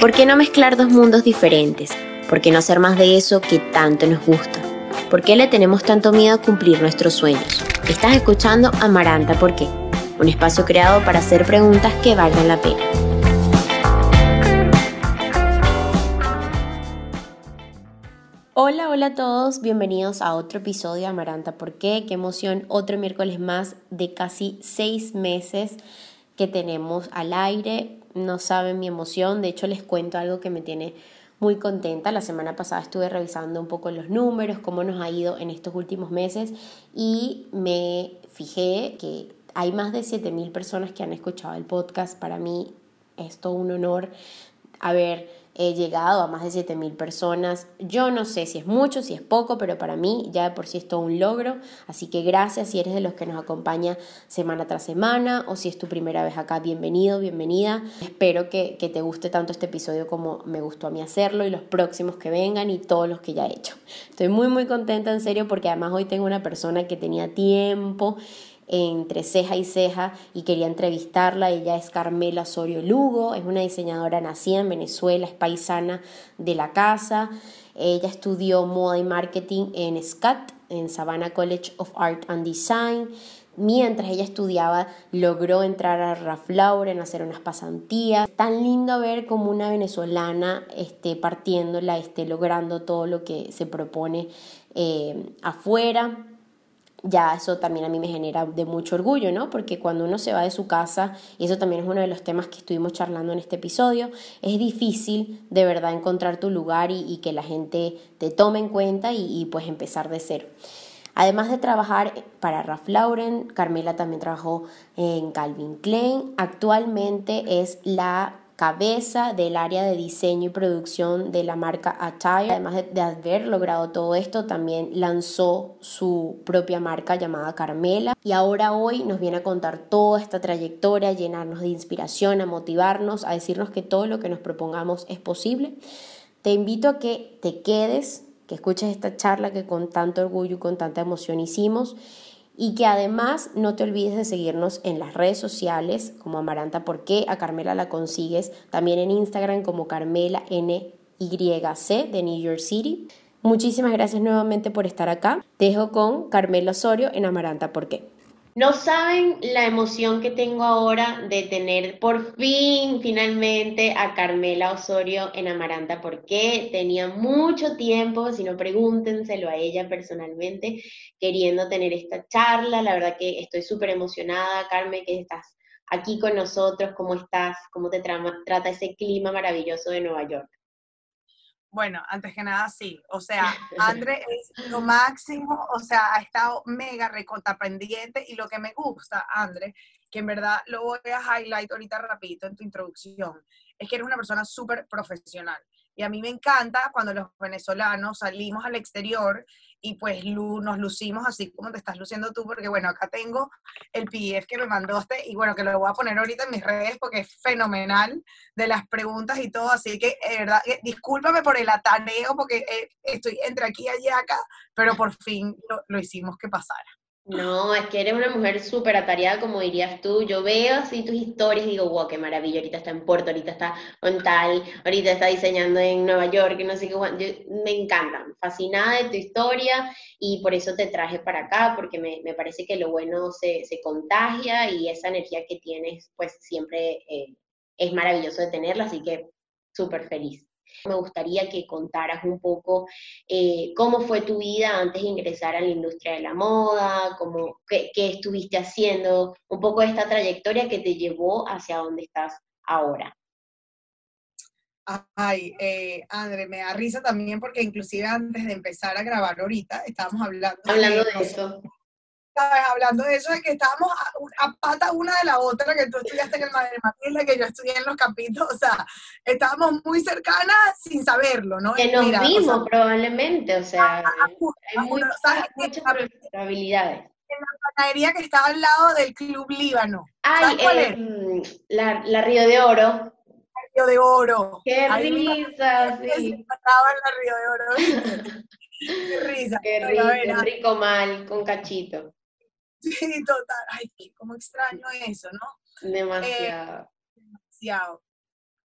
¿Por qué no mezclar dos mundos diferentes? ¿Por qué no hacer más de eso que tanto nos gusta? ¿Por qué le tenemos tanto miedo a cumplir nuestros sueños? Estás escuchando Amaranta ¿Por qué? Un espacio creado para hacer preguntas que valgan la pena. Hola, hola a todos, bienvenidos a otro episodio de Amaranta ¿Por qué? Qué emoción, otro miércoles más de casi seis meses que tenemos al aire. No saben mi emoción, de hecho les cuento algo que me tiene muy contenta. La semana pasada estuve revisando un poco los números, cómo nos ha ido en estos últimos meses y me fijé que hay más de 7.000 personas que han escuchado el podcast. Para mí es todo un honor haber he llegado a más de 7.000 personas. Yo no sé si es mucho, si es poco, pero para mí ya de por sí es todo un logro. Así que gracias si eres de los que nos acompaña semana tras semana o si es tu primera vez acá, bienvenido, bienvenida. Espero que, que te guste tanto este episodio como me gustó a mí hacerlo y los próximos que vengan y todos los que ya he hecho. Estoy muy muy contenta en serio porque además hoy tengo una persona que tenía tiempo entre ceja y ceja y quería entrevistarla. Ella es Carmela Osorio Lugo, es una diseñadora nacida en Venezuela, es paisana de la casa. Ella estudió moda y marketing en SCAT, en Savannah College of Art and Design. Mientras ella estudiaba, logró entrar a Ralph Lauren, hacer unas pasantías. Tan lindo ver como una venezolana esté partiéndola, esté logrando todo lo que se propone eh, afuera ya eso también a mí me genera de mucho orgullo, ¿no? Porque cuando uno se va de su casa, y eso también es uno de los temas que estuvimos charlando en este episodio, es difícil de verdad encontrar tu lugar y, que la gente te tome en cuenta y, y pues empezar de cero. Además de trabajar para Ralph Lauren, Carmela también trabajó en Calvin Klein. Actualmente es la cabeza del área de diseño y producción de la marca Attire. Además de, haber logrado todo esto, también lanzó su propia marca llamada Carmela. Y ahora hoy nos viene a contar toda esta trayectoria, llenarnos de inspiración, a motivarnos, a decirnos que todo lo que nos propongamos es posible. Te invito a que te quedes, que escuches esta charla que con tanto orgullo y con tanta emoción hicimos y que además no te olvides de seguirnos en las redes sociales como Amaranta porque a Carmela la consigues también en Instagram como Carmela NYC de New York City. Muchísimas gracias nuevamente por estar acá. Te dejo con Carmela Osorio en Amaranta ¿por qué? No saben la emoción que tengo ahora de tener por fin, finalmente, a Carmela Osorio en Amaranta, porque tenía mucho tiempo, si no pregúntenselo a ella personalmente, queriendo tener esta charla. La verdad que estoy súper emocionada, Carmen, que estás aquí con nosotros, cómo estás, cómo te trata ese clima maravilloso de Nueva York. Bueno, antes que nada, sí. O sea, André es lo máximo, o sea, ha estado mega recontra pendiente y lo que me gusta, André, que en verdad lo voy a highlight ahorita rapidito en tu introducción, es que eres una persona súper profesional. Y a mí me encanta cuando los venezolanos salimos al exterior y pues nos lucimos así como te estás luciendo tú, porque bueno, acá tengo el PDF que me mandaste y bueno, que lo voy a poner ahorita en mis redes porque es fenomenal de las preguntas y todo, así que de verdad, discúlpame por el ataneo porque eh, estoy entre aquí y allá acá, pero por fin lo, lo hicimos que pasara. No, es que eres una mujer súper atareada, como dirías tú. Yo veo así tus historias y digo, wow, qué maravilla. Ahorita está en Puerto, ahorita está en tal, ahorita está diseñando en Nueva York, no sé qué. me encanta, fascinada de tu historia y por eso te traje para acá, porque me, parece que lo bueno se, se, contagia y esa energía que tienes, pues siempre eh, es maravilloso de tenerla, así que súper feliz. Me gustaría que contaras un poco eh, cómo fue tu vida antes de ingresar a la industria de la moda, cómo, qué, estuviste haciendo, un poco de esta trayectoria que te llevó hacia donde estás ahora. Ay, eh, André, me da risa también porque inclusive antes de empezar a grabar ahorita estábamos hablando, hablando de eso hablando de eso, de que estábamos a, pata una de la otra, que tú estudiaste en el Madre Matilde, que yo estudié en los Capitos, o sea, estábamos muy cercanas sin saberlo, ¿no? Que nos vimos probablemente, o sea, hay muchas probabilidades. En la panadería que estaba al lado del Club Líbano. Ay, eh, la, la Río de Oro. Río de Oro. Qué risa, sí. Estaba en la Río de Oro. Qué risa. Qué rico, qué rico mal, con cachito. Sí, total. Ay, cómo extraño eso, ¿no? Demasiado. demasiado.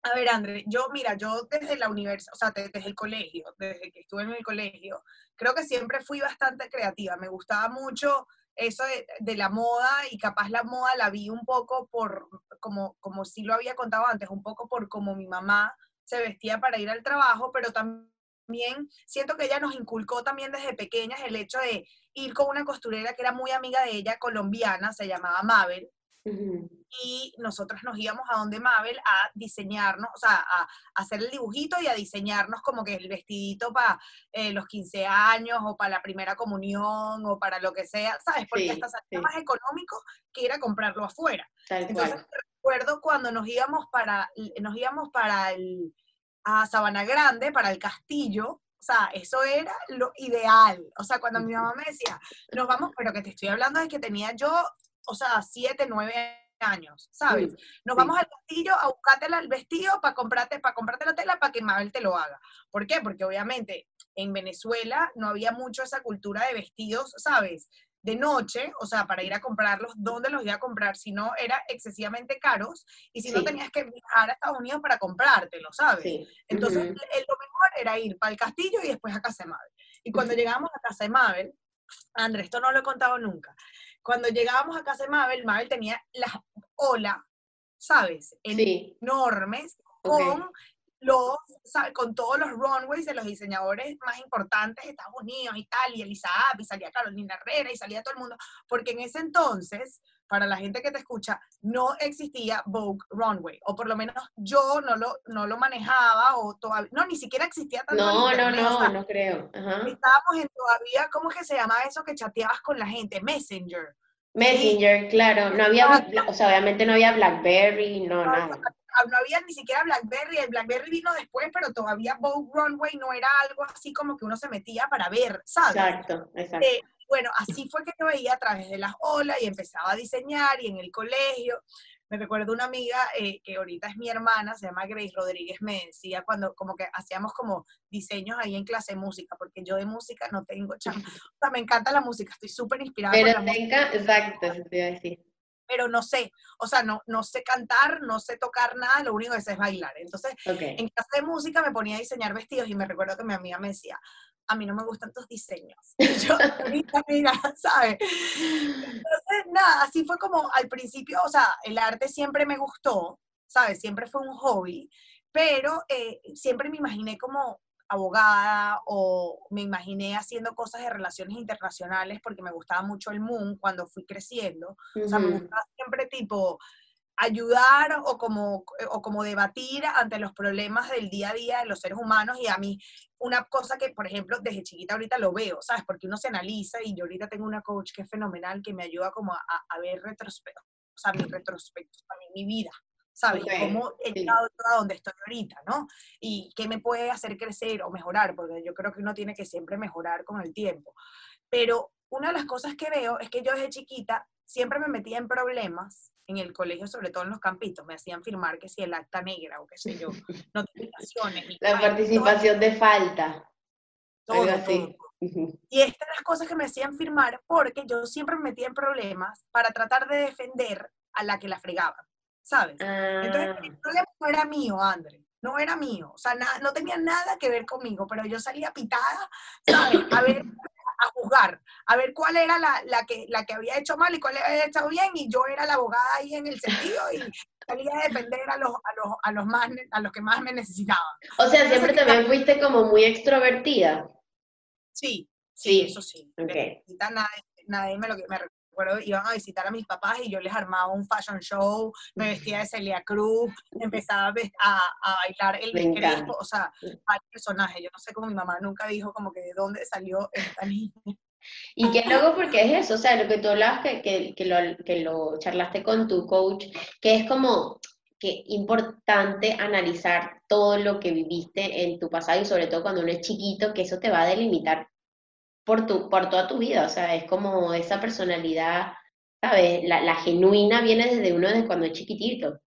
A ver, André, yo, mira, yo desde la universidad, o sea, desde el colegio, desde que estuve en el colegio, creo que siempre fui bastante creativa. Me gustaba mucho eso de, la moda y capaz la moda la vi un poco por, como, como sí lo había contado antes, un poco por como mi mamá se vestía para ir al trabajo, pero también siento que ella nos inculcó también desde pequeñas el hecho de ir con una costurera que era muy amiga de ella, colombiana, se llamaba Mabel, y nosotros nos íbamos a donde Mabel a diseñarnos, o sea, a, hacer el dibujito y a diseñarnos como que el vestidito para eh, los 15 años o para la primera comunión o para lo que sea, ¿sabes? Porque hasta salía más económico que ir a comprarlo afuera. Entonces recuerdo cuando nos íbamos para, nos íbamos para el, a Sabana Grande, para el castillo, o sea, eso era lo ideal. O sea, cuando mi mamá me decía, nos vamos, pero que te estoy hablando de que tenía yo o sea, siete, nueve años, ¿sabes? Nos vamos al castillo a buscarte el vestido para comprarte, para comprarte la tela para que Mabel te lo haga. ¿Por qué? Porque obviamente en Venezuela no había mucho esa cultura de vestidos, ¿sabes? De noche, o sea, para ir a comprarlos, ¿dónde los iba a comprar? Si no, era excesivamente caros y si no tenías que viajar a Estados Unidos para comprártelo, ¿sabes? Entonces, lo mejor era ir para el castillo y después a casa de Mabel. Y cuando llegamos a casa de Mabel, Andrés, esto no lo he contado nunca, cuando llegábamos a casa de Mabel, Mabel tenía las olas, ¿sabes? Enormes, con los, con todos los runways de los diseñadores más importantes de Estados Unidos y tal, y Elisa y salía Carolina Herrera, y salía todo el mundo, porque en ese entonces, para la gente que te escucha, no existía Vogue Runway, o por lo menos yo no lo, no lo manejaba, o todavía, no, ni siquiera existía tanto. No, no, no, no creo. Estábamos en todavía, ¿cómo es que se llamaba eso que chateabas con la gente? Messenger. Messenger, claro, no había, o sea, obviamente no había Blackberry, no, no, nada. No había ni siquiera Blackberry, el Blackberry vino después, pero todavía Vogue Runway no era algo así como que uno se metía para ver, ¿sabes? Exacto, exacto. Eh, bueno, así fue que yo veía a través de las olas y empezaba a diseñar y en el colegio. Me recuerdo una amiga eh, que ahorita es mi hermana, se llama Grace Rodríguez, me decía cuando como que hacíamos como diseños ahí en clase de música, porque yo de música no tengo chamba. O sea, me encanta la música, estoy súper inspirada. Pero por la tenga, exacto, te iba a decir pero no sé, o sea, no, no sé cantar, no sé tocar nada, lo único que sé es bailar. Entonces, en clase de música me ponía a diseñar vestidos y me recuerdo que mi amiga me decía, a mí no me gustan tus diseños. yo, ahorita, mira, ¿sabes? Entonces, nada, así fue como al principio, o sea, el arte siempre me gustó, ¿sabes? Siempre fue un hobby, pero eh, siempre me imaginé como abogada o me imaginé haciendo cosas de relaciones internacionales porque me gustaba mucho el Moon cuando fui creciendo. O sea, me gustaba siempre tipo ayudar o como, o como debatir ante los problemas del día a día de los seres humanos y a mí una cosa que, por ejemplo, desde chiquita ahorita lo veo, ¿sabes? Porque uno se analiza y yo ahorita tengo una coach que es fenomenal, que me ayuda como a, a ver retrospecto, o sea, mi retrospecto, a mí, mi vida, ¿sabes? Cómo he llegado a donde estoy ahorita, ¿no? Y qué me puede hacer crecer o mejorar, porque yo creo que uno tiene que siempre mejorar con el tiempo. Pero una de las cosas que veo es que yo desde chiquita siempre me metía en problemas en el colegio, sobre todo en los campitos, me hacían firmar que si el acta negra o qué sé yo, notificaciones. La participación de falta. Todo, así. Y estas las cosas que me hacían firmar porque yo siempre me metía en problemas para tratar de defender a la que la fregaba, ¿sabes? Entonces el ah. problema no era mío, André, no era mío, o sea, no tenía nada que ver conmigo, pero yo salía pitada, ¿sabes? A ver a juzgar, a ver cuál era la, la, que, la que había hecho mal y cuál había hecho bien, y yo era la abogada ahí en el sentido y salía a defender a los, a los, a los, más, a los que más me necesitaban. O sea, siempre también fuiste como muy extrovertida. Sí, sí, eso sí. Okay. Nadie, nadie me lo me recuerdo, iban a visitar a mis papás y yo les armaba un fashion show, me vestía de Celia Cruz, empezaba a, a bailar el crespo, o sea, al personaje. Yo no sé cómo mi mamá nunca dijo como que de dónde salió esta niña. Y qué luego porque es eso, o sea, lo que tú hablabas, que, que, que, lo, que lo charlaste con tu coach, que es como que importante analizar todo lo que viviste en tu pasado y sobre todo cuando uno es chiquito, que eso te va a delimitar por, tu, por toda tu vida, o sea, es como esa personalidad, ¿sabes? La, la genuina viene desde uno desde cuando es chiquitito.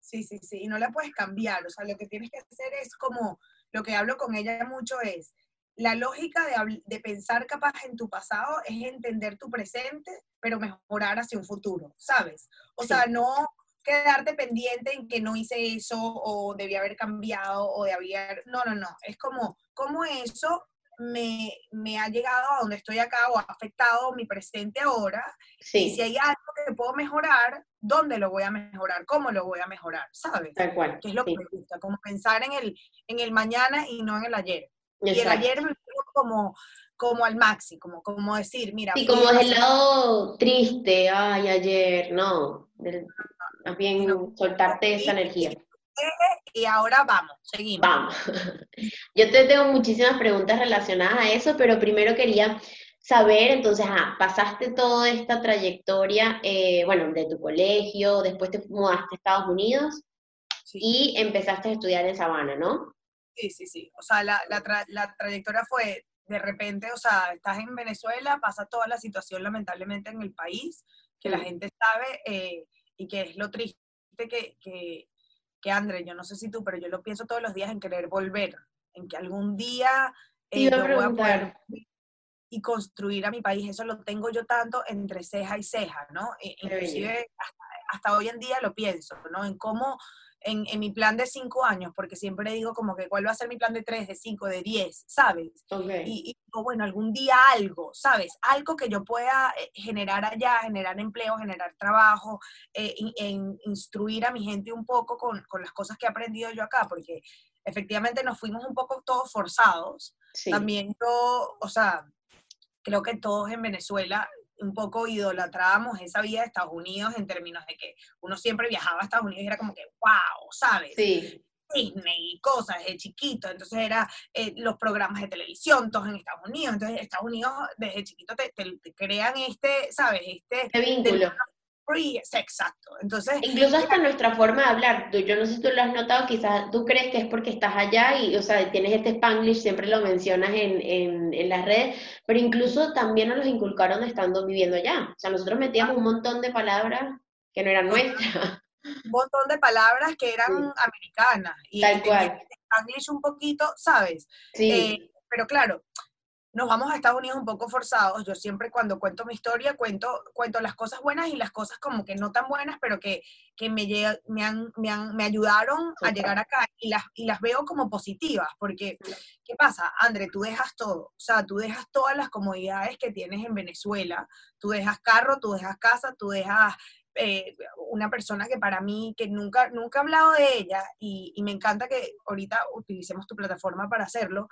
Sí, sí, sí, y no la puedes cambiar, o sea, lo que tienes que hacer es como, lo que hablo con ella mucho es, la lógica de, de, pensar capaz en tu pasado es entender tu presente, pero mejorar hacia un futuro, ¿sabes? O sea, no, quedarte pendiente en que no hice eso o debía haber cambiado o de haber... No, no, no. Es como, como eso me, me, ha llegado a donde estoy acá o ha afectado mi presente ahora. Y si hay algo que puedo mejorar, ¿dónde lo voy a mejorar? ¿Cómo lo voy a mejorar? ¿Sabes? Tal cual. Que es lo que me gusta, como pensar en el, en el mañana y no en el ayer. Y el ayer me como, como al máximo, como, como decir, mira. Sí, como es el lado triste, ay, ayer, no. Más bien soltarte esa energía y ahora vamos, seguimos. Vamos. Yo te tengo muchísimas preguntas relacionadas a eso, pero primero quería saber, entonces, ah, pasaste toda esta trayectoria, eh, bueno, de tu colegio, después te mudaste a Estados Unidos y empezaste a estudiar en Sabana, ¿no? Sí, sí, sí. O sea, la, la trayectoria fue de repente, o sea, estás en Venezuela, pasa toda la situación lamentablemente en el país, que la gente sabe eh, y que es lo triste que, que, que André, yo no sé si tú, pero yo lo pienso todos los días en querer volver, en que algún día eh, yo voy a poder y construir a mi país. Eso lo tengo yo tanto entre ceja y ceja, ¿no? E, inclusive hasta, hasta, hoy en día lo pienso, ¿no? En cómo en, en, mi plan de cinco años, porque siempre digo como que cuál va a ser mi plan de tres, de cinco, de diez, ¿sabes? Y, y bueno, algún día algo, ¿sabes? Algo que yo pueda eh, generar allá, generar empleo, generar trabajo, eh, instruir a mi gente un poco con, con, las cosas que he aprendido yo acá, porque efectivamente nos fuimos un poco todos forzados. También yo, o sea, creo que todos en Venezuela un poco idolatrábamos esa vida de Estados Unidos en términos de que uno siempre viajaba a Estados Unidos y era como que, wow, ¿sabes? Sí. Disney y cosas de chiquito, entonces era eh, los programas de televisión, todos en Estados Unidos, entonces Estados Unidos desde chiquito te, crean este, ¿sabes? Este, este vínculo exacto. Entonces, Incluso hasta nuestra forma de hablar, yo no sé si tú lo has notado, quizás tú crees que es porque estás allá y, o sea, tienes este spanglish, siempre lo mencionas en, en, en las redes, pero incluso también nos los inculcaron estando viviendo allá. O sea, nosotros metíamos un montón de palabras que no eran nuestras. Un montón de palabras que eran americanas. Y Tal cual. Spanglish un poquito, ¿sabes? Sí. Eh, pero claro, nos vamos a Estados Unidos un poco forzados. Yo siempre cuando cuento mi historia, cuento, cuento las cosas buenas y las cosas como que no tan buenas, pero que, que me, me, han, me, han, me ayudaron a llegar acá y las, y las veo como positivas, porque, ¿qué pasa? André, tú dejas todo, o sea, tú dejas todas las comodidades que tienes en Venezuela, tú dejas carro, tú dejas casa, tú dejas eh, una persona que para mí, que nunca, nunca he hablado de ella y, y, me encanta que ahorita utilicemos tu plataforma para hacerlo.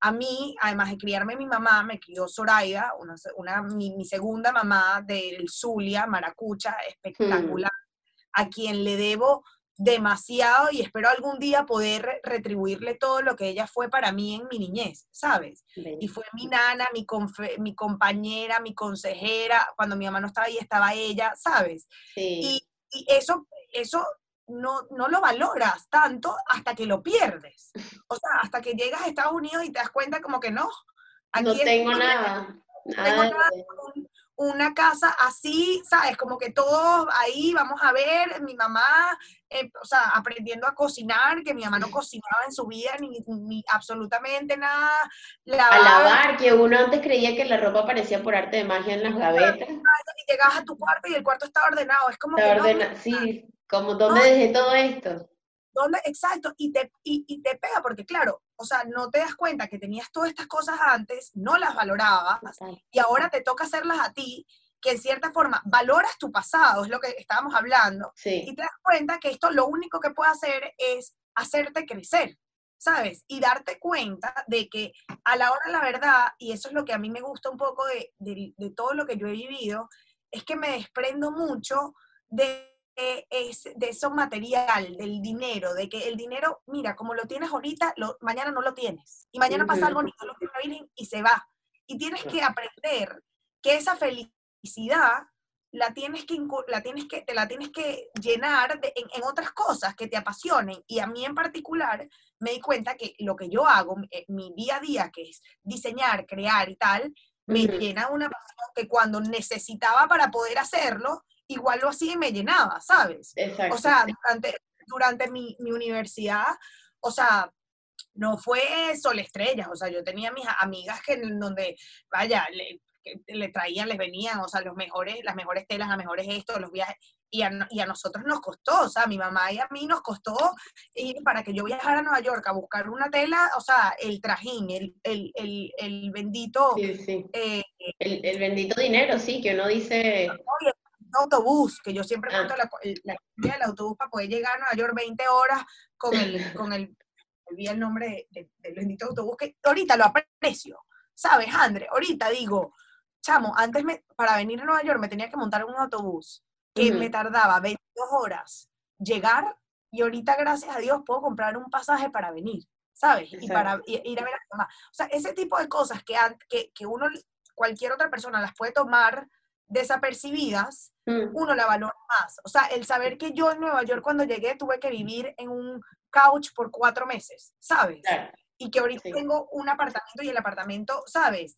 A mí, además de criarme mi mamá, me crió Zoraida, una, una mi, segunda mamá del Zulia, Maracucha, espectacular, hmm. a quien le debo demasiado y espero algún día poder retribuirle todo lo que ella fue para mí en mi niñez, ¿sabes? Y fue mi nana, mi, mi compañera, mi consejera, cuando mi mamá no estaba ahí estaba ella, ¿sabes? Y, y, eso, eso no, no lo valoras tanto hasta que lo pierdes. O sea, hasta que llegas a Estados Unidos y te das cuenta como que no. Aquí no tengo nada. tengo nada una casa así, ¿sabes? Como que todos ahí vamos a ver, mi mamá, eh, o sea, aprendiendo a cocinar, que mi mamá no cocinaba en su vida ni, absolutamente nada. A lavar, que uno antes creía que la ropa aparecía por arte de magia en las gavetas. Y llegas a tu cuarto y el cuarto está ordenado, es como que sí, como ¿dónde dejé todo esto? ¿Dónde? Exacto, y te, y, te pega porque, claro, o sea, no te das cuenta que tenías todas estas cosas antes, no las valorabas, y ahora te toca hacerlas a ti, que en cierta forma valoras tu pasado, es lo que estábamos hablando, y te das cuenta que esto lo único que puede hacer es hacerte crecer, ¿sabes? Y darte cuenta de que a la hora de la verdad, y eso es lo que a mí me gusta un poco de, de todo lo que yo he vivido, es que me desprendo mucho de es de eso material, del dinero, de que el dinero, mira, como lo tienes ahorita, lo, mañana no lo tienes. Y mañana pasa algo bonito, lo y se va. Y tienes que aprender que esa felicidad la tienes que, la tienes que, te la tienes que llenar en, otras cosas que te apasionen. Y a mí en particular me di cuenta que lo que yo hago, eh, mi, día a día, que es diseñar, crear y tal, me llena una pasión que cuando necesitaba para poder hacerlo, igual lo hacía y me llenaba, ¿sabes? O sea, durante, durante mi, mi, universidad, o sea, no fue sol estrellas, o sea, yo tenía mis amigas que en donde, vaya, que le traían, les venían, o sea, los mejores, las mejores telas, las mejores esto, los viajes, y a, y a nosotros nos costó, o sea, a mi mamá y a mí nos costó ir para que yo viajara a Nueva York a buscar una tela, o sea, el trajín, el, el, el, el bendito... Sí, sí. Eh, el, el, bendito dinero, sí, que uno dice... autobús, que yo siempre ah. cuento la, la, del autobús para poder llegar a Nueva York 20 horas con el, con el, olvidé el nombre del bendito autobús, que ahorita lo aprecio, ¿sabes, Andre? Ahorita digo, chamo, antes me, para venir a Nueva York me tenía que montar en un autobús que me tardaba 22 horas llegar y ahorita, gracias a Dios, puedo comprar un pasaje para venir, ¿sabes? Y para ir a ver a mamá. O sea, ese tipo de cosas que, que, que uno, cualquier otra persona las puede tomar desapercibidas, mm. uno la valora más. O sea, el saber que yo en Nueva York cuando llegué tuve que vivir en un couch por cuatro meses, ¿sabes? Y que ahorita tengo un apartamento y el apartamento, ¿sabes?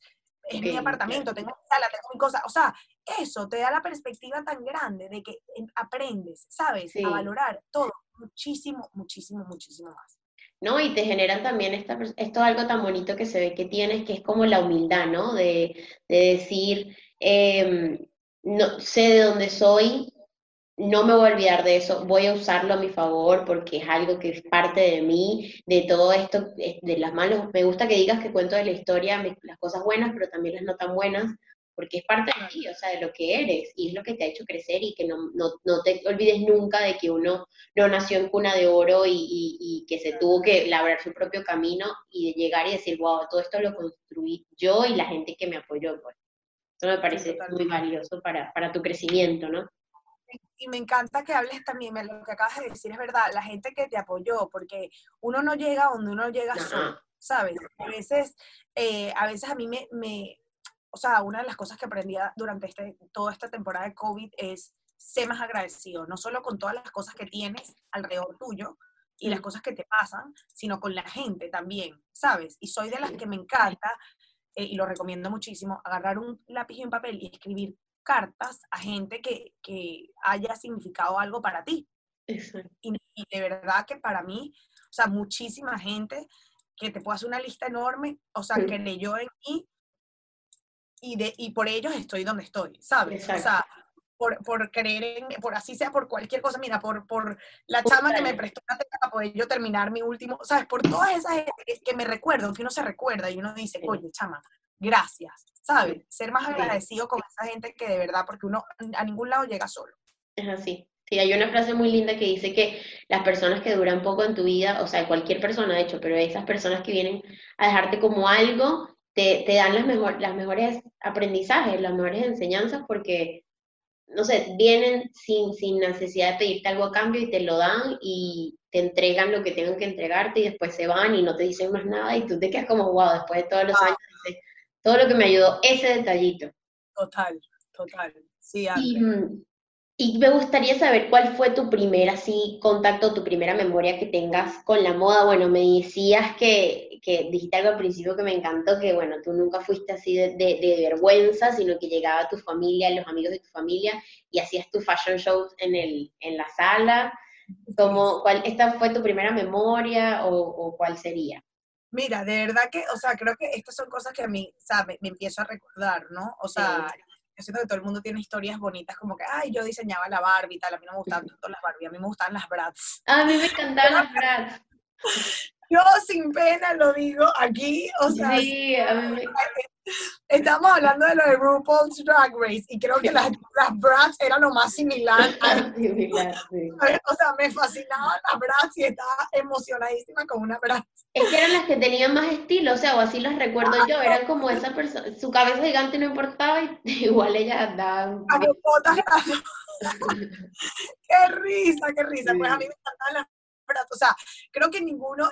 es mi apartamento, tengo mi sala, tengo mi cosa. O sea, eso te da la perspectiva tan grande de que aprendes, ¿sabes? A valorar todo muchísimo, muchísimo, muchísimo más. ¿no? Y te generan también esta, esto es algo tan bonito que se ve que tienes, que es como la humildad, ¿no? De, de decir, em, no, sé de dónde soy, no me voy a olvidar de eso, voy a usarlo a mi favor porque es algo que es parte de mí, de todo esto, de las manos. Me gusta que digas que cuento de la historia las cosas buenas, pero también las no tan buenas, porque es parte de ti, o sea, de lo que eres y es lo que te ha hecho crecer y que no, no, no te olvides nunca de que uno no nació en cuna de oro y, y, que se tuvo que labrar su propio camino y de llegar y decir, wow, todo esto lo construí yo y la gente que me apoyó. Pues. Eso me parece muy valioso para, para tu crecimiento, ¿no? y me encanta que hables también, lo que acabas de decir es verdad, la gente que te apoyó, porque uno no llega donde uno llega solo, ¿sabes? A veces, eh, a veces a mí me, me, o sea, una de las cosas que aprendí durante este, toda esta temporada de COVID es ser más agradecido, no solo con todas las cosas que tienes alrededor tuyo y las cosas que te pasan, sino con la gente también, ¿sabes? Y soy de las que me encanta, eh, y lo recomiendo muchísimo, agarrar un lápiz y un papel y escribir cartas a gente que, que haya significado algo para ti. Y, de verdad que para mí, o sea, muchísima gente que te puede hacer una lista enorme, o sea, que leyó en mí y, de, y por ellos estoy donde estoy, ¿sabes? O sea, por, por creer en, por así sea, por cualquier cosa, mira, por, por la chama que me prestó una para poder yo terminar mi último, ¿sabes? Por todas esas que me recuerdo, que uno se recuerda y uno dice, oye, chama, gracias, ¿sabes? Ser más agradecido con esa gente que de verdad, porque uno a ningún lado llega solo. Es así. Sí, hay una frase muy linda que dice que las personas que duran poco en tu vida, o sea, cualquier persona de hecho, pero esas personas que vienen a dejarte como algo, te, te dan las, mejor, las mejores aprendizajes, las mejores enseñanzas, porque, no sé, vienen sin, sin necesidad de pedirte algo a cambio y te lo dan y te entregan lo que tengan que entregarte y después se van y no te dicen más nada y tú te quedas como, wow, después de todos los años todo lo que me ayudó, ese detallito. Total, total. Sí, y, mm, y, me gustaría saber cuál fue tu primer así contacto, tu primera memoria que tengas con la moda. Bueno, me decías que, que dijiste algo al principio que me encantó, que bueno, tú nunca fuiste así de, de, vergüenza, sino que llegaba tu familia, los amigos de tu familia, y hacías tu fashion shows en, el, en la sala. Como, ¿cuál, ¿Esta fue tu primera memoria o, o cuál sería? Mira, de verdad que, o sea, creo que estas son cosas que a mí, o sea, me, empiezo a recordar, ¿no? O sea, yo siento que todo el mundo tiene historias bonitas, como que, ay, yo diseñaba la Barbie y tal, a mí no me gustaban tanto las Barbie, a mí me gustaban las Bratz. A mí me encantaban las Bratz. Yo sin pena lo digo aquí, o sea, sí, a. Estamos hablando de lo de RuPaul's Drag Race y creo que las, las Bratz eran lo más similar. A, O sea, me fascinaban las Bratz y estaba emocionadísima con una Bratz. Es que eran las que tenían más estilo, o sea, o así las recuerdo yo, eran como esa persona, su cabeza gigante no importaba y igual ella andaba. qué risa, qué risa. Pues a mí me encantaban las o sea, creo que ninguno,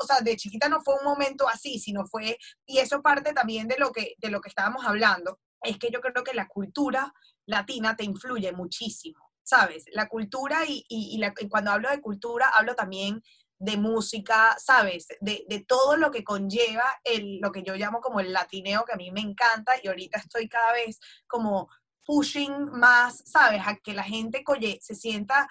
o sea, de chiquita no fue un momento así, sino fue, y eso parte también de lo que, de lo que estábamos hablando, es que yo creo que la cultura latina te influye muchísimo, ¿sabes? La cultura y, y, cuando hablo de cultura hablo también de música, ¿sabes? De, de, todo lo que conlleva el, lo que yo llamo como el latineo, que a mí me encanta y ahorita estoy cada vez como pushing más, ¿sabes? A que la gente se sienta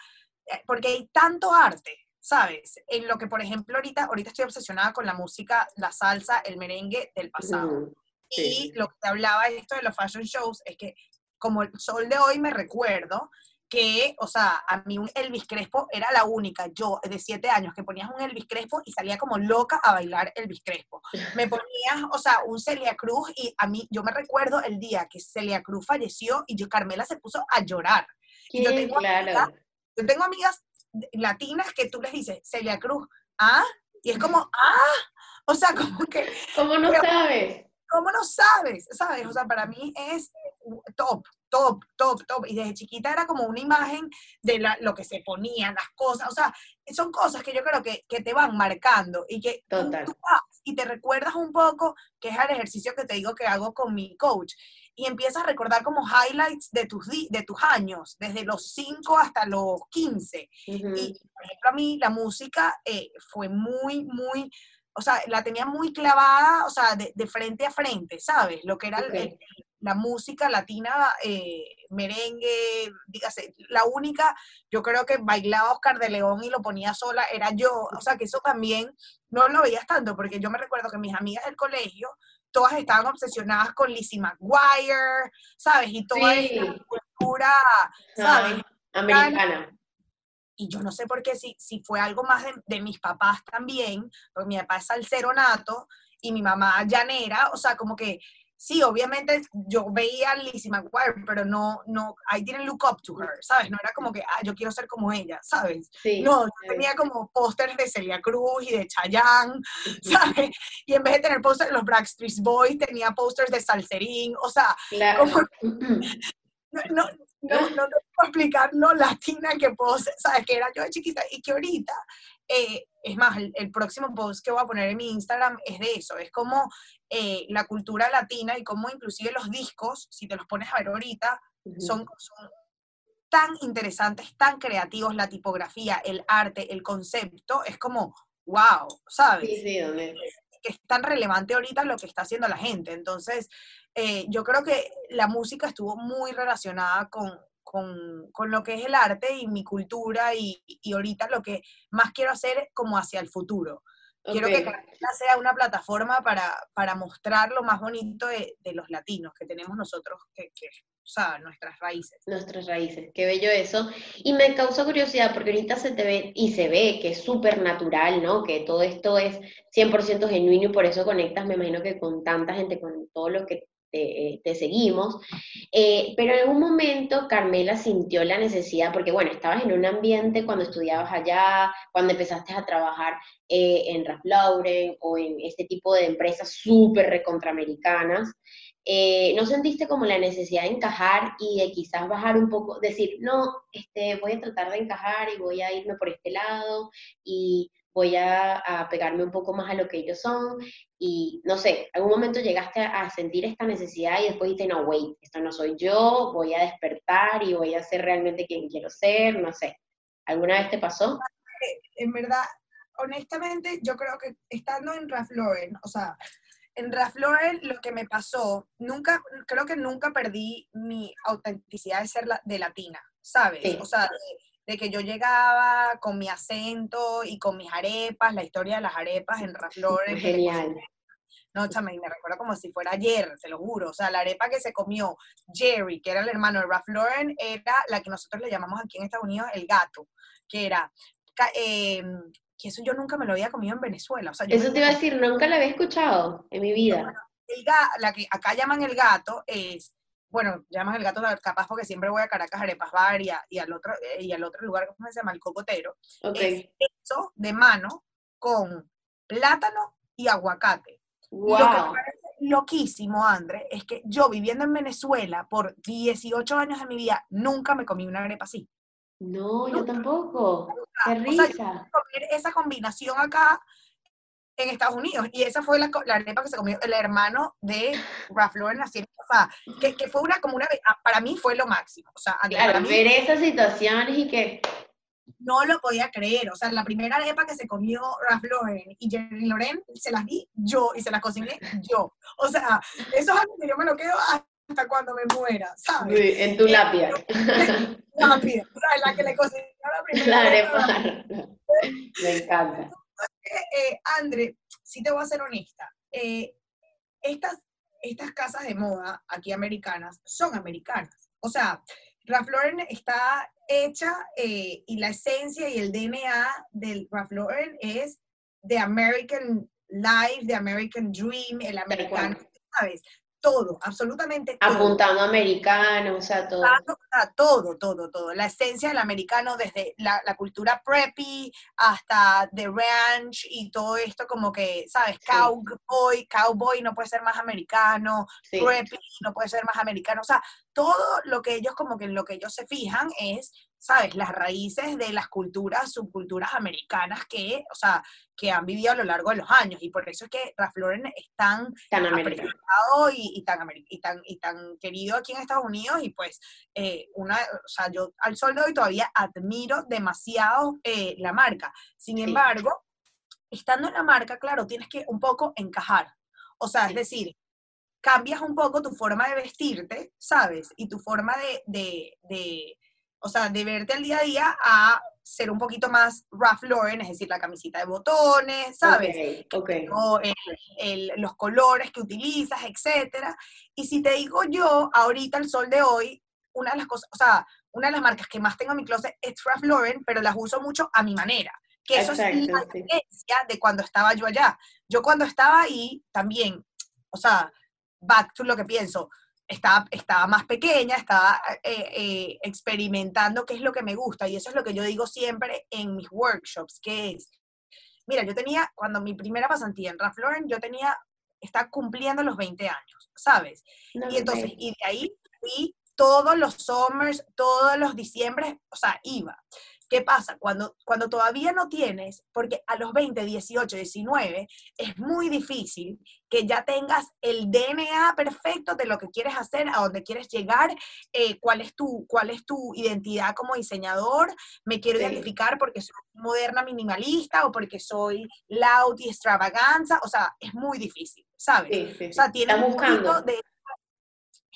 porque hay tanto arte, ¿sabes? En lo que, por ejemplo, ahorita, ahorita estoy obsesionada con la música, la salsa, el merengue del pasado. Y lo que te hablaba esto de los fashion shows es que como el sol de hoy me recuerdo que, o sea, a mí un Elvis Crespo era la única, yo de siete años, que ponías un Elvis Crespo y salía como loca a bailar Elvis Crespo. Me ponías, o sea, un Celia Cruz y a mí, yo me recuerdo el día que Celia Cruz falleció y yo, Carmela se puso a llorar. Y yo, tengo amigas, yo tengo amigas latinas que tú les dices, Celia Cruz, ¿ah? Y es como, ¡ah! O sea, como que... ¿Cómo no sabes? ¿Cómo no sabes? ¿Sabes? O sea, para mí es top, top, top, top. Y desde chiquita era como una imagen de lo que se ponían, las cosas. O sea, son cosas que yo creo que, te van marcando y que tú, vas y te recuerdas un poco, que es el ejercicio que te digo que hago con mi coach. Y empiezas a recordar como highlights de tus, de tus años, desde los 5 hasta los 15. Y, por ejemplo, a mí la música eh, fue muy, muy o sea, la tenía muy clavada, o sea, de, frente a frente, ¿sabes? Lo que era la música latina, eh, merengue, dígase, la única, yo creo que bailaba Oscar de León y lo ponía sola, era yo, o sea, que eso también no lo veías tanto, porque yo me recuerdo que mis amigas del colegio, todas estaban obsesionadas con Lizzie McGuire, ¿sabes? Y toda esa cultura, ¿sabes? americana y yo no sé por qué, si, si fue algo más de, mis papás también, porque mi papá es salsero nato y mi mamá llanera, o sea, como que sí, obviamente yo veía a Lizzie McGuire, pero no, no, I didn't look up to her, ¿sabes? No era como que, ah, yo quiero ser como ella, ¿sabes? no, yo tenía como pósters de Celia Cruz y de Chayanne, ¿sabes? Y en vez de tener pósters de los Backstreet Boys, tenía pósters de Salserín, o sea, como, no, no, no te puedo explicar lo latina que puedo ser, sabes, que era yo de chiquita y que ahorita, eh, es más, el, próximo post que voy a poner en mi Instagram es de eso, es como eh, la cultura latina y cómo inclusive los discos, si te los pones a ver ahorita, son, son tan interesantes, tan creativos, la tipografía, el arte, el concepto, es como, wow, ¿sabes? Sí, sí, que es tan relevante ahorita lo que está haciendo la gente. Entonces, eh, yo creo que la música estuvo muy relacionada con, lo que es el arte y mi cultura y, ahorita lo que más quiero hacer como hacia el futuro. Quiero que sea una plataforma para, mostrar lo más bonito de, los latinos que tenemos nosotros, que, o sea, nuestras raíces. Nuestras raíces, qué bello eso. Y me causa curiosidad porque ahorita se te ve y se ve que es súper natural, ¿no? Que todo esto es 100% genuino y por eso conectas, me imagino que con tanta gente, con todo lo que te, eh, seguimos. Eh, pero en algún momento Carmela sintió la necesidad, porque bueno, estabas en un ambiente cuando estudiabas allá, cuando empezaste a trabajar eh, en Ralph Lauren o en este tipo de empresas súper recontraamericanas. ¿No sentiste como la necesidad de encajar y de quizás bajar un poco, decir, no, este, voy a tratar de encajar y voy a irme por este lado y voy a, pegarme un poco más a lo que ellos son y no sé, algún momento llegaste a, sentir esta necesidad y después dijiste, no, wait, esto no soy yo, voy a despertar y voy a ser realmente quien quiero ser, no sé. ¿Alguna vez te pasó? Eh, en verdad, honestamente, yo creo que estando en Ralph Lauren, o sea, en Ralph Lauren lo que me pasó, nunca, creo que nunca perdí mi autenticidad de ser de latina, ¿sabes? O sea, de que yo llegaba con mi acento y con mis arepas, la historia de las arepas en Ralph Genial. No, chama, y me recuerdo como si fuera ayer, te lo juro. O sea, la arepa que se comió Jerry, que era el hermano de Ralph Lauren, era la que nosotros le llamamos aquí en Estados Unidos el gato, que era, eh, que eso yo nunca me lo había comido en Venezuela. O sea, eso te iba a decir, nunca lo había escuchado en mi vida. el la que acá llaman el gato es bueno, llamas el gato capaz porque siempre voy a Caracas, Arepas Bar y, al otro, eh, y al otro lugar, ¿cómo se llama? El Cocotero. Okay. Es eso de mano con plátano y aguacate. Wow. Lo que me parece loquísimo, André, es que yo viviendo en Venezuela por 18 años de mi vida, nunca me comí una arepa así. No, yo tampoco. Qué risa. esa combinación acá en Estados Unidos. Y esa fue la, la arepa que se comió el hermano de Ralph Lauren así, sea, que, que, fue una como una, ah, para mí fue lo máximo. O sea, claro, ver esas situaciones y que... No lo podía creer, o sea, la primera arepa que se comió Ralph Lauren y Jerry Loren, se las di yo y se las cociné yo. O sea, eso es algo que yo me lo quedo hasta cuando me muera, ¿sabes? Sí, en tu lápida. lápida, o sea, la que le cociné la primera la arepa. Me encanta. Eh, Andre, si te voy a ser honesta, eh, estas, estas casas de moda aquí americanas son americanas. O sea, Ralph Lauren está hecha eh, y la esencia y el DNA del Ralph Lauren es the American life, the American dream, el americano, ¿sabes? Todo, absolutamente todo. Apuntando americano, o sea, todo. todo, todo, todo. La esencia del americano, desde la, cultura preppy hasta the ranch y todo esto, como que, ¿sabes? Cowboy, cowboy no puede ser más americano, preppy no puede ser más americano. O sea, todo lo que ellos, como que en lo que ellos se fijan es ¿sabes? Las raíces de las culturas, subculturas americanas que, o sea, que han vivido a lo largo de los años. Y por eso es que Ralph Lauren es tan, tan apreciado y, tan, y, tan, y tan querido aquí en Estados Unidos. Y pues, eh, una, o sea, yo al sol de hoy todavía admiro demasiado eh, la marca. Sin embargo, estando en la marca, claro, tienes que un poco encajar. O sea, es decir, cambias un poco tu forma de vestirte, ¿sabes? Y tu forma de o sea, de verte al día a día a ser un poquito más Ralph Lauren, es decir, la camisita de botones, ¿sabes? Okay, O los colores que utilizas, etcétera. Y si te digo yo, ahorita, el sol de hoy, una de las cosas, o sea, una de las marcas que más tengo en mi closet es Ralph Lauren, pero las uso mucho a mi manera. Que eso es la diferencia de cuando estaba yo allá. Yo cuando estaba ahí, también, o sea, back to lo que pienso, estaba, estaba más pequeña, estaba eh, eh, experimentando qué es lo que me gusta y eso es lo que yo digo siempre en mis workshops, que es, mira, yo tenía, cuando mi primera pasantía en Ralph Lauren, yo tenía, está cumpliendo los 20 años, ¿sabes? y entonces, y de ahí fui todos los summers, todos los diciembres, o sea, iba. ¿Qué pasa? Cuando, cuando todavía no tienes, porque a los 20, 18, 19 es muy difícil que ya tengas el DNA perfecto de lo que quieres hacer, a dónde quieres llegar, eh, cuál, es tu, cuál es tu identidad como diseñador, me quiero identificar porque soy moderna minimalista o porque soy loud y extravaganza, o sea, es muy difícil, ¿sabes? o sea, tienes un poquito de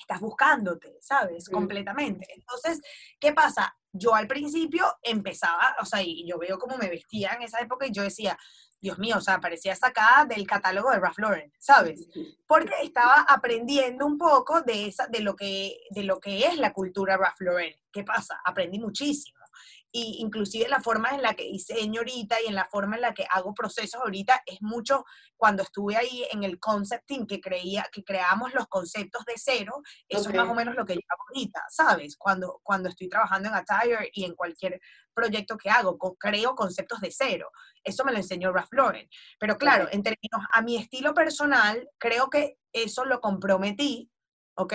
estás buscándote, ¿sabes? Completamente. Entonces, ¿qué pasa? Yo al principio empezaba, o sea, y yo veo cómo me vestía en esa época y yo decía, Dios mío, o sea, parecía sacada del catálogo de Ralph Lauren, ¿sabes? Porque estaba aprendiendo un poco de, esa, de, lo, que, de lo que es la cultura Ralph Lauren. ¿Qué pasa? Aprendí muchísimo y inclusive la forma en la que diseño ahorita y en la forma en la que hago procesos ahorita es mucho cuando estuve ahí en el concepting que creía que creamos los conceptos de cero, eso es más o menos lo que yo hago ahorita, ¿sabes? Cuando, cuando estoy trabajando en Attire y en cualquier proyecto que hago, creo conceptos de cero. Eso me lo enseñó Ralph Lauren. Pero claro, en términos a mi estilo personal, creo que eso lo comprometí, ¿ok?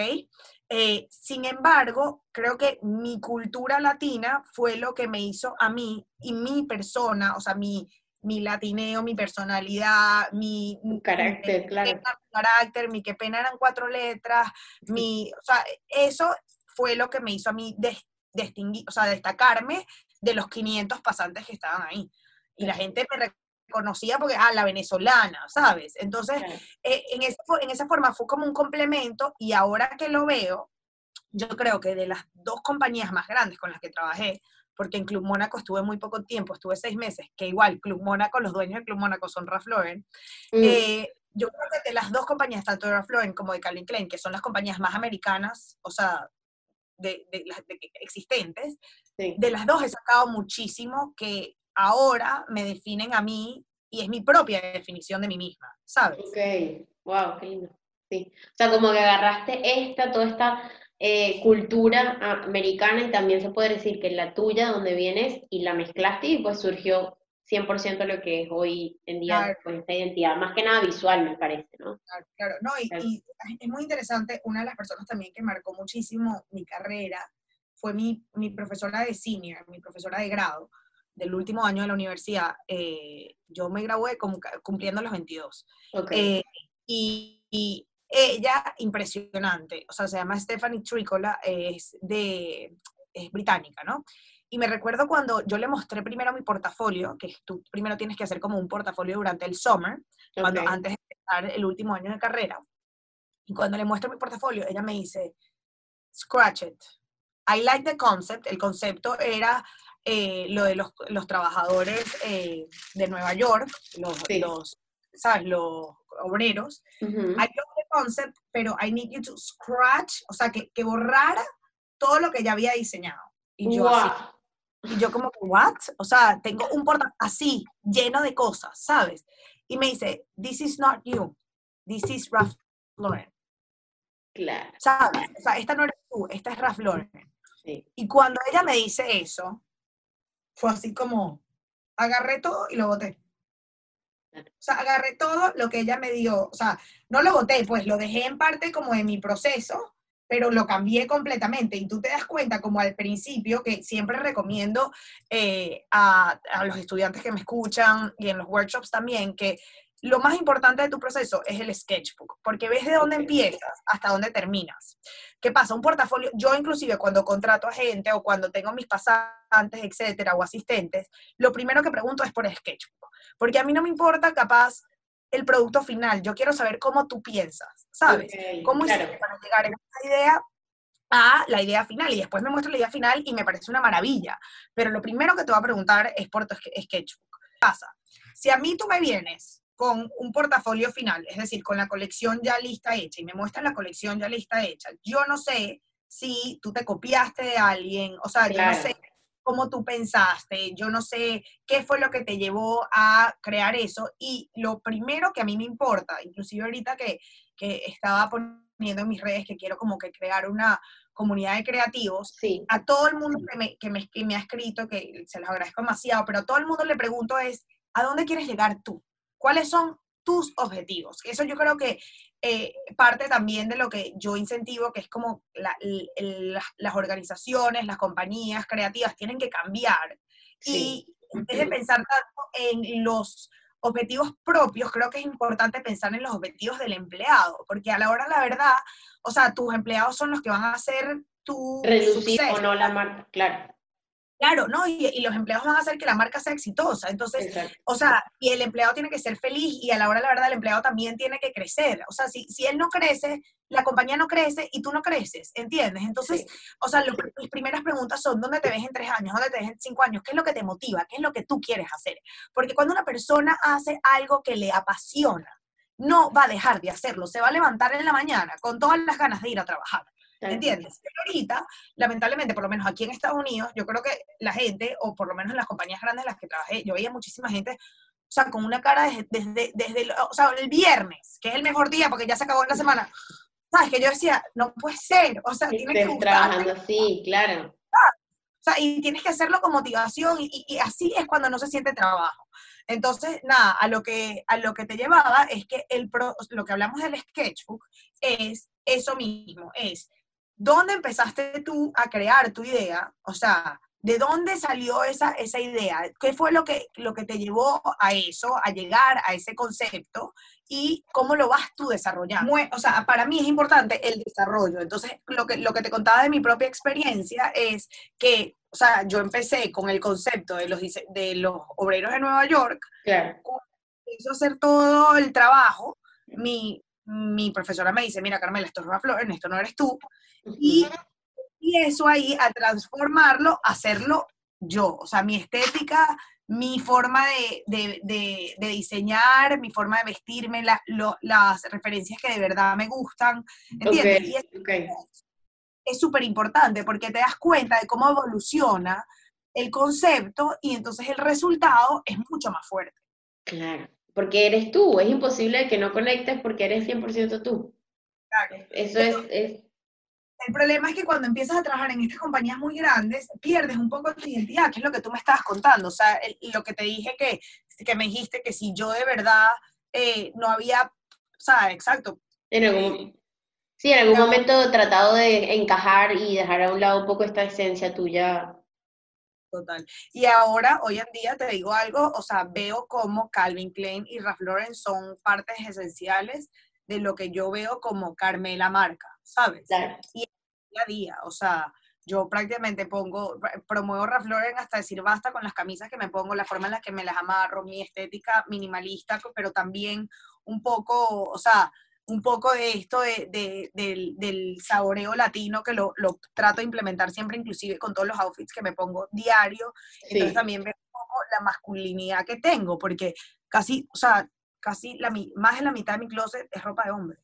Eh, sin embargo, creo que mi cultura latina fue lo que me hizo a mí y mi persona, o sea, mi, mi latineo, mi personalidad, mi, carácter, claro. Mi carácter, mi qué pena eran cuatro letras, mi, o sea, eso fue lo que me hizo a mí distinguir, o sea, destacarme de los 500 pasantes que estaban ahí. Y la gente me conocía porque, ah, la venezolana, ¿sabes? Entonces, eh, en, en esa forma fue como un complemento y ahora que lo veo, yo creo que de las dos compañías más grandes con las que trabajé, porque en Club Mónaco estuve muy poco tiempo, estuve seis meses, que igual Club Mónaco, los dueños de Club Mónaco son Ralph Lauren, mm. eh, yo creo que de las dos compañías, tanto de Ralph Lauren como de Calvin Klein, que son las compañías más americanas, o sea, de, de, de existentes, de las dos he sacado muchísimo que ahora me definen a mí y es mi propia definición de mí misma, ¿sabes? Ok, wow, qué lindo. Sí. O sea, como que agarraste esta, toda esta eh, cultura americana y también se puede decir que la tuya, donde vienes, y la mezclaste y pues surgió 100% lo que es hoy en día pues, esta identidad, más que nada visual me parece, ¿no? Claro, claro. No, y, y, es muy interesante, una de las personas también que marcó muchísimo mi carrera fue mi, mi profesora de senior, mi profesora de grado, del último año de la universidad, eh, yo me gradué cumpliendo los 22. Eh, y, ella, impresionante, o sea, se llama Stephanie Tricola, es, de, es británica, ¿no? Y me recuerdo cuando yo le mostré primero mi portafolio, que tú primero tienes que hacer como un portafolio durante el summer, cuando, antes de empezar el último año de carrera. Y cuando le muestro mi portafolio, ella me dice, scratch it. I like the concept. El concepto era eh, lo de los, los trabajadores eh, de Nueva York, los, los, ¿sabes? Los obreros. I love the concept, pero I need you to scratch, o sea, que, que borrara todo lo que ya había diseñado. Y yo así. Y yo como, ¿what? O sea, tengo un portafolio así, lleno de cosas, ¿sabes? Y me dice, this is not you, this is Ralph Lauren. Claro. ¿Sabes? O sea, esta no eres tú, esta es Ralph Lauren. Y cuando ella me dice eso, fue así como, agarré todo y lo boté. O sea, agarré todo lo que ella me dio, o sea, no lo boté, pues lo dejé en parte como en mi proceso, pero lo cambié completamente. Y tú te das cuenta, como al principio, que siempre recomiendo eh, a, a, los estudiantes que me escuchan y en los workshops también, que lo más importante de tu proceso es el sketchbook, porque ves de dónde empiezas hasta dónde terminas. ¿Qué pasa? Un portafolio, yo inclusive cuando contrato a gente o cuando tengo mis pasantes, etcétera, o asistentes, lo primero que pregunto es por el sketchbook, porque a mí no me importa capaz el producto final, yo quiero saber cómo tú piensas, ¿sabes? ¿Cómo hiciste para llegar a esa idea a la idea final y después me muestra la idea final y me parece una maravilla. Pero lo primero que te voy a preguntar es por tu sketchbook. ¿Qué pasa? Si a mí tú me vienes con un portafolio final, es decir, con la colección ya lista hecha y me muestras la colección ya lista hecha, yo no sé si tú te copiaste de alguien, o sea, yo no sé cómo tú pensaste, yo no sé qué fue lo que te llevó a crear eso y lo primero que a mí me importa, inclusive ahorita que, que estaba poniendo en mis redes que quiero como que crear una comunidad de creativos, sí. a todo el mundo que me, que, me, que me ha escrito, que se los agradezco demasiado, pero a todo el mundo le pregunto es, ¿a dónde quieres llegar tú? ¿Cuáles son tus objetivos? Eso yo creo que eh, parte también de lo que yo incentivo, que es como la, las organizaciones, las compañías creativas tienen que cambiar. Sí. Y en vez de pensar tanto en los objetivos propios, creo que es importante pensar en los objetivos del empleado, porque a la hora la verdad, o sea, tus empleados son los que van a hacer tu reducir o no la marca, claro. Claro, ¿no? Y, y, los empleados van a hacer que la marca sea exitosa. Entonces, Exacto. o sea, y el empleado tiene que ser feliz y a la hora, la verdad, el empleado también tiene que crecer. O sea, si, si él no crece, la compañía no crece y tú no creces, ¿entiendes? Entonces, sí. o sea, lo, las primeras preguntas son, ¿dónde te ves en tres años? ¿Dónde te ves en cinco años? ¿Qué es lo que te motiva? ¿Qué es lo que tú quieres hacer? Porque cuando una persona hace algo que le apasiona, no va a dejar de hacerlo, se va a levantar en la mañana con todas las ganas de ir a trabajar. ¿Entiendes? Pero ahorita, lamentablemente, por lo menos aquí en Estados Unidos, yo creo que la gente, o por lo menos en las compañías grandes en las que trabajé, yo veía muchísima gente, o sea, con una cara desde, desde, desde el, o sea, el viernes, que es el mejor día porque ya se acabó la semana. ¿Sabes? Que yo decía, no puede ser, o sea, tienes que trabajando así, claro. O sea, y tienes que hacerlo con motivación y, y, así es cuando no se siente trabajo. Entonces, nada, a lo que, a lo que te llevaba es que el pro, lo que hablamos del sketchbook es eso mismo, es ¿dónde empezaste tú a crear tu idea? O sea, ¿de dónde salió esa, esa idea? ¿Qué fue lo que, lo que te llevó a eso, a llegar a ese concepto? ¿Y cómo lo vas tú desarrollando? o sea, para mí es importante el desarrollo. Entonces, lo que, lo que te contaba de mi propia experiencia es que, o sea, yo empecé con el concepto de los, de los obreros de Nueva York. Claro. Hizo hacer todo el trabajo. Mi, mi profesora me dice, mira Carmela, esto es Rafa Flores, esto no eres tú. Y, y eso ahí, a transformarlo, hacerlo yo. O sea, mi estética, mi forma de, de, de, de diseñar, mi forma de vestirme, la, lo, las referencias que de verdad me gustan. ¿Entiendes? Okay, y es súper importante porque te das cuenta de cómo evoluciona el concepto y entonces el resultado es mucho más fuerte. Claro, porque eres tú, es imposible que no conectes porque eres 100% tú. Claro. Eso es, es el problema es que cuando empiezas a trabajar en estas compañías muy grandes, pierdes un poco tu identidad, que es lo que tú me estabas contando. O sea, el, lo que te dije que, que me dijiste que si yo de verdad eh, no había, o sea, exacto. En algún, sí, en algún no, momento tratado de encajar y dejar a un lado un poco esta esencia tuya. Total. Y ahora, hoy en día, te digo algo, o sea, veo como Calvin Klein y Ralph Lauren son partes esenciales de lo que yo veo como Carmela Marca, ¿sabes? Claro. Y día a día, o sea, yo prácticamente pongo, promuevo Ralph Lauren hasta decir basta con las camisas que me pongo, la forma en la que me las amarro, mi estética minimalista, pero también un poco, o sea, un poco de esto de, de, del, del, saboreo latino que lo, lo, trato de implementar siempre, inclusive con todos los outfits que me pongo diario. Sí. Entonces también veo un poco la masculinidad que tengo, porque casi, o sea, casi la, más de la mitad de mi closet es ropa de hombre.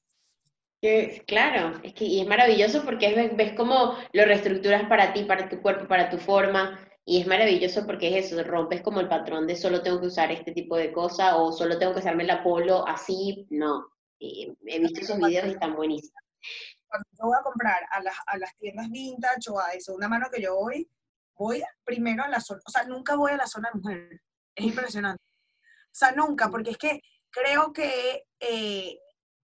Que, claro, es que y es maravilloso porque ves, ves cómo lo reestructuras para ti, para tu cuerpo, para tu forma, y es maravilloso porque es eso, rompes como el patrón de solo tengo que usar este tipo de cosa o solo tengo que usarme la polo así, no. He visto esos videos y están buenísimos. Cuando yo voy a comprar a las, a las tiendas vintage o a de segunda mano que yo voy, voy primero a la zona, o sea, nunca voy a la zona de mujer. Es impresionante. O sea, nunca, porque es que creo que eh,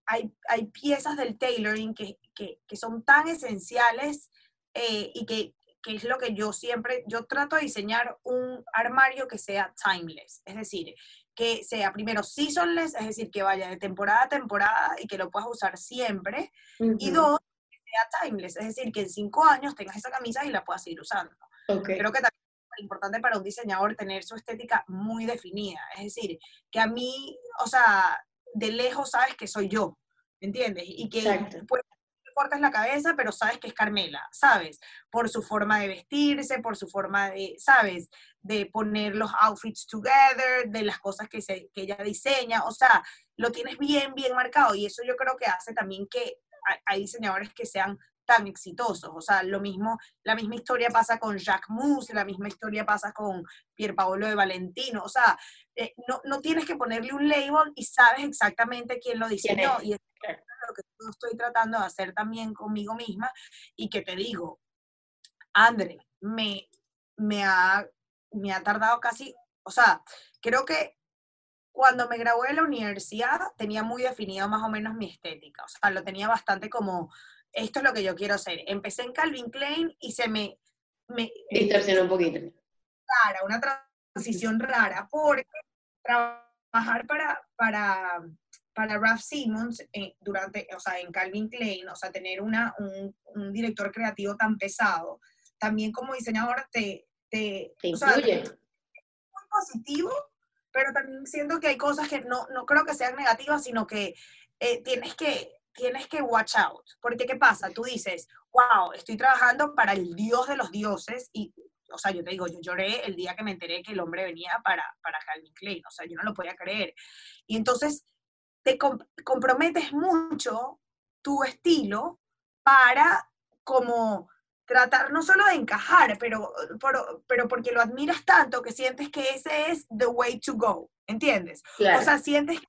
hay, hay, piezas del tailoring que, que, que son tan esenciales eh, y que, que, es lo que yo siempre, yo trato de diseñar un armario que sea timeless, es decir, que sea primero seasonless, es decir, que vaya de temporada a temporada y que lo puedas usar siempre, y dos, que sea timeless, es decir, que en cinco años tengas esa camisa y la puedas seguir usando. Creo que también es importante para un diseñador tener su estética muy definida. Es decir, que a mí, o sea, de lejos sabes que soy yo, ¿entiendes? Y que cortas la cabeza, pero sabes que es Carmela, ¿sabes? Por su forma de vestirse, por su forma de, ¿sabes? De poner los outfits together, de las cosas que, se, que ella diseña, o sea, lo tienes bien, bien marcado y eso yo creo que hace también que hay diseñadores que sean tan exitosos. O sea, lo mismo, la misma historia pasa con Jacques Mousse, la misma historia pasa con Pier Paolo de Valentino. O sea, eh, no, no, tienes que ponerle un label y sabes exactamente quién lo diseñó. Y es lo que yo estoy tratando de hacer también conmigo misma y que te digo, André, me, me, ha, me ha tardado casi, o sea, creo que cuando me gradué de la universidad tenía muy definido más o menos mi estética, o sea, lo tenía bastante como esto es lo que yo quiero hacer. Empecé en Calvin Klein y se me... me Distorsionó un poquito. Rara, una transición rara, porque trabajar para, para, para Ralph Simmons eh, durante, o sea, en Calvin Klein, o sea, tener una, un, un, director creativo tan pesado, también como diseñador te... Te, te incluye. muy positivo, pero también siento que hay cosas que no, no creo que sean negativas, sino que eh, tienes que tienes que watch out, porque ¿qué pasa? Tú dices, wow, estoy trabajando para el Dios de los dioses y, o sea, yo te digo, yo lloré el día que me enteré que el hombre venía para, para Calvin Klein, o sea, yo no lo podía creer. Y entonces te comprometes mucho tu estilo para como tratar no solo de encajar, pero, pero, pero, porque lo admiras tanto que sientes que ese es the way to go, ¿entiendes? O sea, sientes que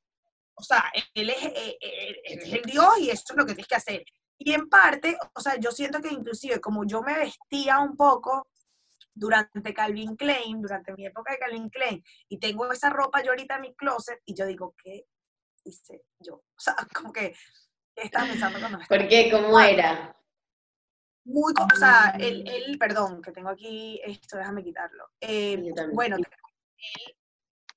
o sea, él es, eh, eh, es, el Dios y esto es lo que tienes que hacer. Y en parte, o sea, yo siento que inclusive como yo me vestía un poco durante Calvin Klein, durante mi época de Calvin Klein, y tengo esa ropa yo ahorita en mi closet, y yo digo, ¿qué hice yo? O sea, como que, ¿qué estaba pensando cuando me ¿Por qué? ¿Cómo era? Muy, o sea, él, él, perdón, que tengo aquí esto, déjame quitarlo. Eh, bueno, él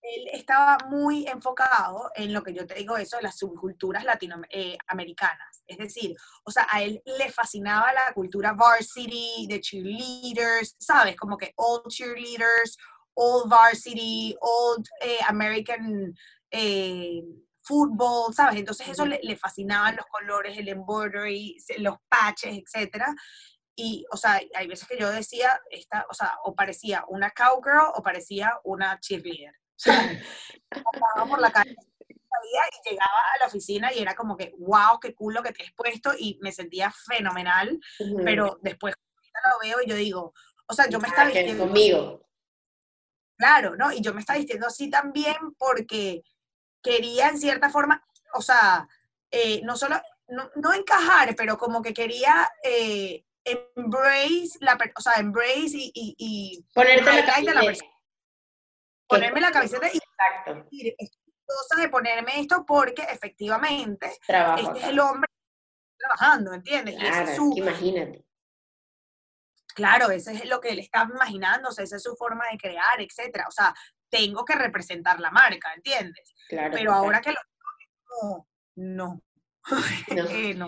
él estaba muy enfocado en lo que yo te digo, eso de las subculturas latinoamericanas. Eh, es decir, o sea, a él le fascinaba la cultura varsity, de cheerleaders, ¿sabes? Como que old cheerleaders, old varsity, old eh, American eh, football, ¿sabes? Entonces eso le, le, fascinaban los colores, el embroidery, los patches, etcétera. Y, o sea, hay veces que yo decía, esta, o sea, o parecía una cowgirl o parecía una cheerleader. O sea, por la calle y llegaba a la oficina y era como que, wow, qué cool lo que te has puesto y me sentía fenomenal, pero después lo veo y yo digo, o sea, yo me estaba vistiendo conmigo. Claro, ¿no? Y yo me estaba vistiendo así también porque quería en cierta forma, o sea, eh, no solo, no, encajar, pero como que quería eh, embrace, la, o sea, embrace y... y, Ponerte la, la persona ponerme la camiseta y Exacto. estoy de ponerme esto porque efectivamente este es el hombre trabajando, ¿entiendes? Claro, imagínate. Claro, ese es lo que él está imaginándose, esa es su forma de crear, etcétera. O sea, tengo que representar la marca, ¿entiendes? Claro, Pero ahora que lo no, no. No. Eh, no.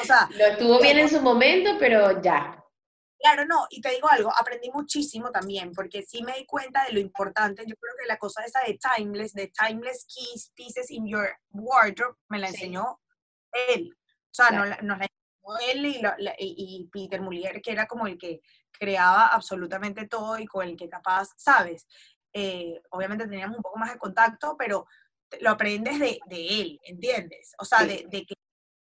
O sea, lo estuvo bien en su momento, pero ya. Claro, no, y te digo algo, aprendí muchísimo también, porque sí me di cuenta de lo importante, yo creo que la cosa esa de timeless, de timeless keys, pieces in your wardrobe, me la enseñó él. O sea, nos la enseñó él y, y, Peter Mulier, que era como el que creaba absolutamente todo y con el que capaz, ¿sabes? Eh, obviamente teníamos un poco más de contacto, pero lo aprendes de, de él, ¿entiendes? O sea, de, de, que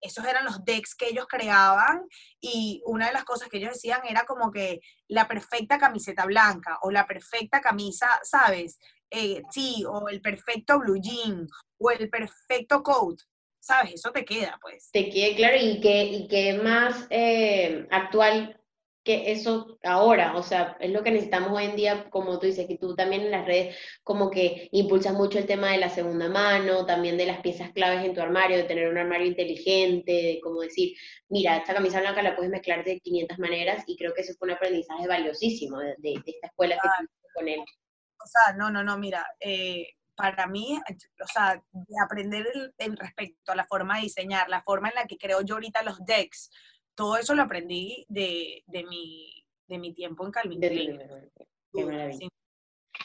esos eran los decks que ellos creaban y una de las cosas que ellos decían era como que la perfecta camiseta blanca o la perfecta camisa, ¿sabes? Eh, sí, o el perfecto blue jean o el perfecto coat, ¿sabes? Eso te queda, pues. Te quede claro y que, y que más eh, actual que eso ahora, o sea, es lo que necesitamos hoy en día, como tú dices, que tú también en las redes como que impulsas mucho el tema de la segunda mano, también de las piezas claves en tu armario, de tener un armario inteligente, de como decir, mira, esta camisa blanca la puedes mezclar de 500 maneras y creo que eso fue un aprendizaje valiosísimo de, esta escuela que tuviste con él. O sea, no, no, no, mira, eh, para mí, o sea, de aprender el, respecto a la forma de diseñar, la forma en la que creo yo ahorita los decks, todo eso lo aprendí de, de, mi, de mi tiempo en Calvin Klein.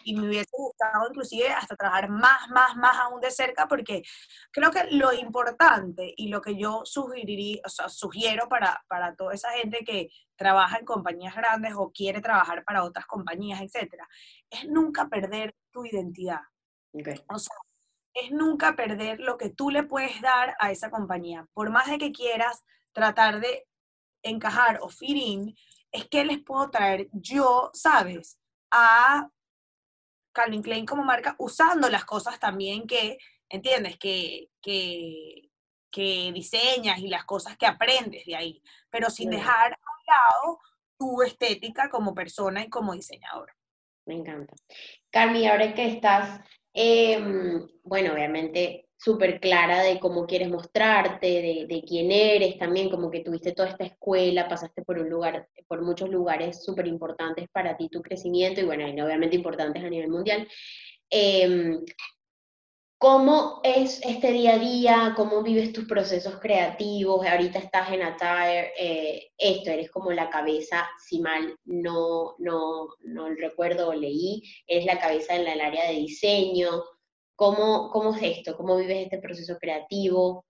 Y me hubiese gustado inclusive hasta trabajar más, más, más aún de cerca porque creo que lo importante y lo que yo sugeriría, o sea, sugiero para, para toda esa gente que trabaja en compañías grandes o quiere trabajar para otras compañías, etcétera, es nunca perder tu identidad. O sea, es nunca perder lo que tú le puedes dar a esa compañía. Por más de que quieras tratar de encajar o fit in, es que les puedo traer yo, ¿sabes? A Calvin Klein como marca usando las cosas también que, ¿entiendes? Que, que, que diseñas y las cosas que aprendes de ahí, pero sin dejar a un lado tu estética como persona y como diseñador. Me encanta. Carmi, ahora que estás, em, bueno, obviamente súper clara de cómo quieres mostrarte, de, quién eres, también como que tuviste toda esta escuela, pasaste por un lugar, por muchos lugares súper importantes para ti, tu crecimiento, y bueno, obviamente importantes a nivel mundial. Em, ¿Cómo es este día a día? ¿Cómo vives tus procesos creativos? Ahorita estás en Attire, eh, esto, eres como la cabeza, si mal no, no, no recuerdo o leí, eres la cabeza en el área de diseño, ¿Cómo, ¿Cómo es esto? ¿Cómo vives este proceso creativo?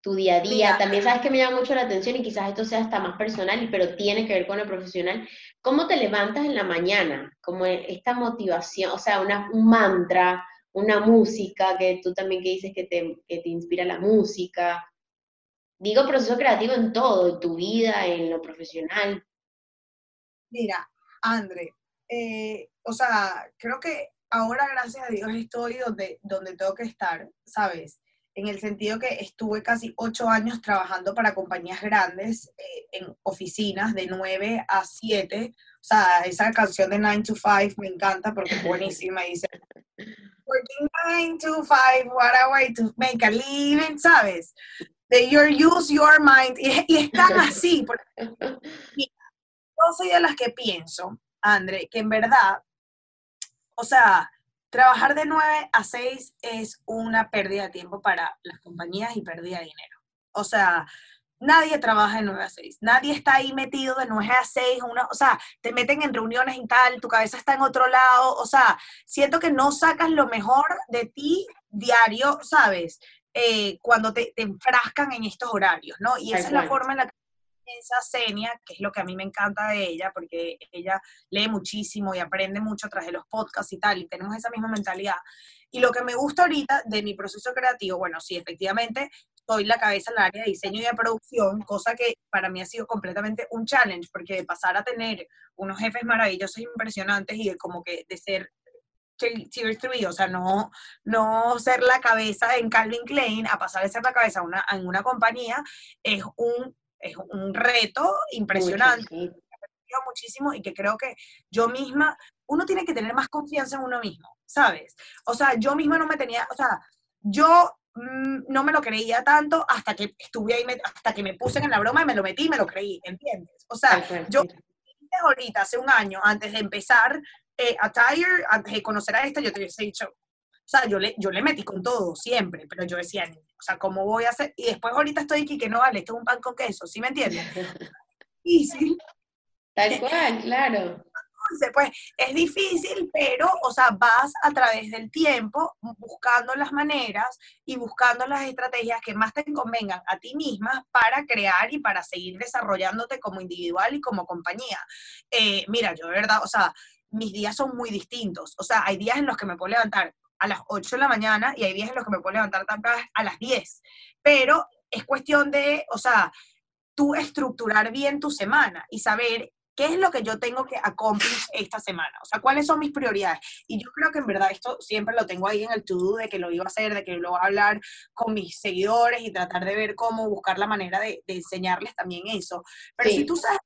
Tu día a día. También sabes que me llama mucho la atención y quizás esto sea hasta más personal, pero tiene que ver con el profesional. ¿Cómo te levantas en la mañana? Como esta motivación, o sea, una, un mantra, una música, que tú también que dices que te, que te inspira la música. Digo proceso creativo en todo, en tu vida, en lo profesional. Mira, André, eh, o sea, creo que ahora, gracias a Dios, estoy donde, donde tengo que estar, ¿sabes? En el sentido que estuve casi ocho años trabajando para compañías grandes, eh, en oficinas de nueve a siete. O sea, esa canción de 9 to 5 me encanta porque es buenísima. Y dice, working 9 to 5, what a way to make a living, ¿sabes? De your use your mind. Y, y están así. Porque, yo soy de las que pienso, André, que en verdad o sea, trabajar de 9 a 6 es una pérdida de tiempo para las compañías y pérdida de dinero. O sea, nadie trabaja de 9 a 6, nadie está ahí metido de 9 a 6, o sea, te meten en reuniones y tal, tu cabeza está en otro lado, o sea, siento que no sacas lo mejor de ti diario, ¿sabes? Eh, cuando te, te, enfrascan en estos horarios, ¿no? Y esa es la forma en la que esa Senia, que es lo que a mí me encanta de ella, porque ella lee muchísimo y aprende mucho a través de los podcasts y tal, y tenemos esa misma mentalidad. Y lo que me gusta ahorita de mi proceso creativo, bueno, sí, efectivamente, soy la cabeza en el área de diseño y de producción, cosa que para mí ha sido completamente un challenge, porque de pasar a tener unos jefes maravillosos, impresionantes, y de como que de ser tier 3, o sea, no, no ser la cabeza en Calvin Klein a pasar de ser la cabeza una, en una compañía, es un es un reto impresionante. muchísimo y que creo que yo misma, uno tiene que tener más confianza en uno mismo, ¿sabes? O sea, yo misma no me tenía, o sea, yo mm, no me lo creía tanto hasta que estuve ahí, hasta que me puse en la broma y me lo metí y me lo creí, ¿entiendes? O sea, yo ahorita, hace un año, antes de empezar eh, a Tire, antes de conocer a esta, yo te hubiese dicho, o sea, yo le, yo le metí con todo, siempre, pero yo decía, o sea, ¿cómo voy a hacer? Y después ahorita estoy aquí que no vale, esto es un pan con queso, ¿sí me entiendes? sí. Tal cual, claro. pues es difícil, pero, o sea, vas a través del tiempo buscando las maneras y buscando las estrategias que más te convengan a ti misma para crear y para seguir desarrollándote como individual y como compañía. Eh, mira, yo de verdad, o sea, mis días son muy distintos. O sea, hay días en los que me puedo levantar a las 8 de la mañana y hay días en los que me puedo levantar a las 10. Pero es cuestión de, o sea, tú estructurar bien tu semana y saber qué es lo que yo tengo que cumplir esta semana, o sea, cuáles son mis prioridades. Y yo creo que en verdad esto siempre lo tengo ahí en el to-do de que lo iba a hacer, de que lo voy a hablar con mis seguidores y tratar de ver cómo buscar la manera de, enseñarles también eso. Pero si tú sabes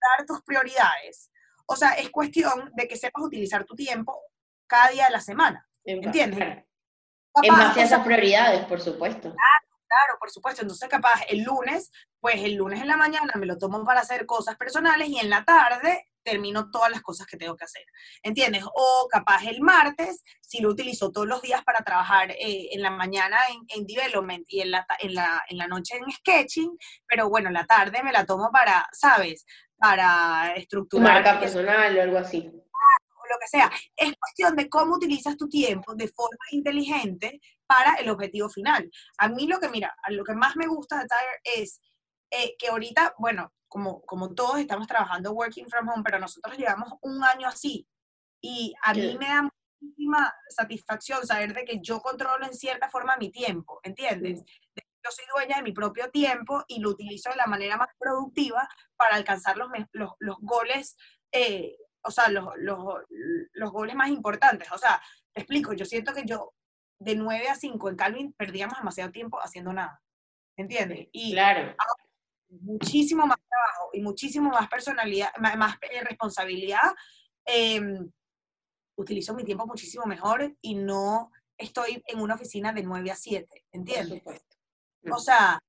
dar tus prioridades, o sea, es cuestión de que sepas utilizar tu tiempo cada día de la semana. ¿Entiendes? En base a esas prioridades, por supuesto. Claro, por supuesto. Entonces, capaz el lunes, pues el lunes en la mañana me lo tomo para hacer cosas personales y en la tarde termino todas las cosas que tengo que hacer. ¿Entiendes? O capaz el martes, si lo utilizo todos los días para trabajar eh, en la mañana en, development y en la, en, la, en la noche en sketching, pero bueno, la tarde me la tomo para, ¿sabes? Para estructurar. Marca personal o algo así lo que sea. Es cuestión de cómo utilizas tu tiempo de forma inteligente para el objetivo final. A mí lo que, mira, lo que más me gusta de Tire es eh, que ahorita, bueno, como, como todos estamos trabajando working from home, pero nosotros llevamos un año así y a mí me da muchísima satisfacción saber de que yo controlo en cierta forma mi tiempo, ¿entiendes? Yo soy dueña de mi propio tiempo y lo utilizo de la manera más productiva para alcanzar los, los, los goles eh, o sea, los, los, los goles más importantes. O sea, te explico, yo siento que yo de 9 a 5 en Calvin perdíamos demasiado tiempo haciendo nada. ¿Entiendes? Y claro. muchísimo más trabajo y muchísimo más personalidad, más, eh, responsabilidad. Em, utilizo mi tiempo muchísimo mejor y no estoy en una oficina de 9 a 7, ¿entiendes? O sea,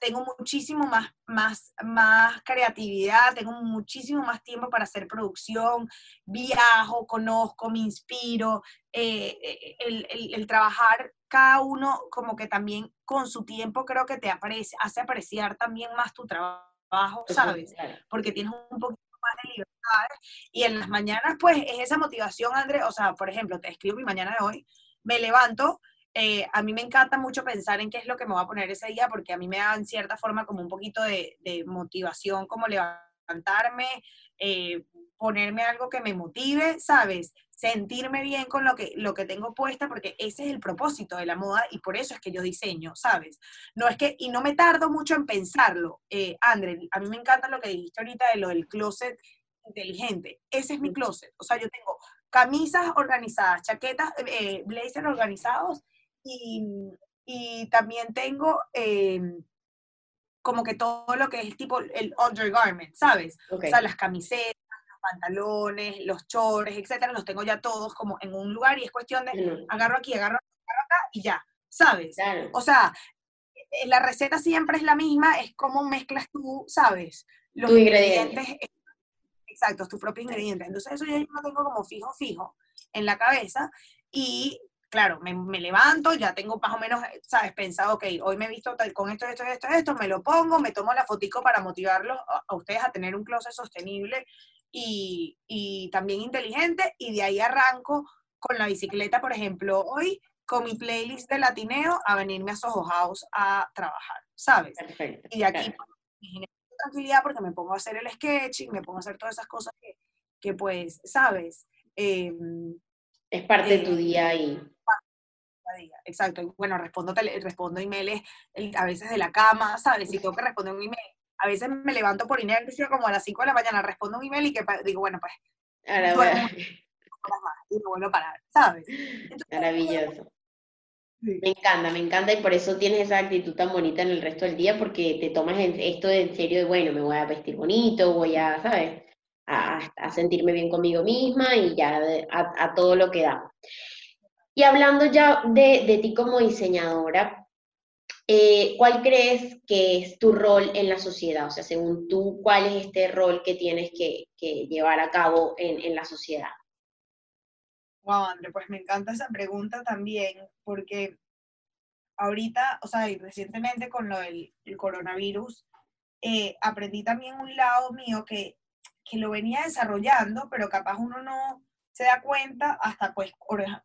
tengo muchísimo más, más, más creatividad, tengo muchísimo más tiempo para hacer producción, viajo, conozco, me inspiro, eh, eh, el, el, trabajar cada uno como que también con su tiempo creo que te hace apreciar también más tu trabajo, ¿sabes? Porque tienes un poquito más de libertad y en las mañanas pues es esa motivación, André, o sea, por ejemplo, te escribo mi mañana de hoy, me levanto eh, a mí me encanta mucho pensar en qué es lo que me voy a poner ese día, porque a mí me da en cierta forma como un poquito de, motivación, como levantarme, eh, ponerme algo que me motive, ¿sabes? Sentirme bien con lo que, lo que tengo puesta, porque ese es el propósito de la moda y por eso es que yo diseño, ¿sabes? No es que, y no me tardo mucho en pensarlo, eh, André, a mí me encanta lo que dijiste ahorita de lo del closet inteligente. Ese es mi closet. O sea, yo tengo camisas organizadas, chaquetas, eh, blazers organizados y, también tengo em, como que todo lo que es tipo el undergarment, ¿sabes? O sea, las camisetas, los pantalones, los chores, etcétera, los tengo ya todos como en un lugar y es cuestión de agarro aquí, agarro, agarro acá y ya, ¿sabes? O sea, eh, la receta siempre es la misma, es como mezclas tú, ¿sabes? Los ingredientes. Exacto, tus propios ingredientes. Entonces eso yo lo tengo como fijo, fijo en la cabeza y claro, me, levanto, ya tengo más o menos, ¿sabes? Pensado, ok, hoy me he visto con esto, esto, esto, esto, me lo pongo, me tomo la fotico para motivarlos a, ustedes a tener un closet sostenible y, también inteligente, y de ahí arranco con la bicicleta, por ejemplo, hoy con mi playlist de latineo a venirme a Soho House a trabajar, ¿sabes? Perfecto. Y de aquí me genero tranquilidad porque me pongo a hacer el sketching, me pongo a hacer todas esas cosas que, pues, ¿sabes? Em, es parte de tu eh, día y Exacto. Bueno, respondo, respondo emails a veces de la cama, ¿sabes? Si tengo que responder un email, a veces me levanto por inercia como a las 5 de la mañana, respondo un email y que digo, bueno, pues. Ahora, y me vuelvo a parar, ¿sabes? Maravilloso. Me encanta, me encanta y por eso tienes esa actitud tan bonita en el resto del día porque te tomas esto en serio de, bueno, me voy a vestir bonito, voy a, ¿sabes? A, sentirme bien conmigo misma y ya a todo lo que da. Y hablando ya de, ti como diseñadora, eh, ¿cuál crees que es tu rol en la sociedad? O sea, según tú, ¿cuál es este rol que tienes que, llevar a cabo en, la sociedad? Wow, André, pues me encanta esa pregunta también, porque ahorita, o sea, y recientemente con lo del coronavirus, eh, aprendí también un lado mío que, que lo venía desarrollando, pero capaz uno no, se da cuenta hasta pues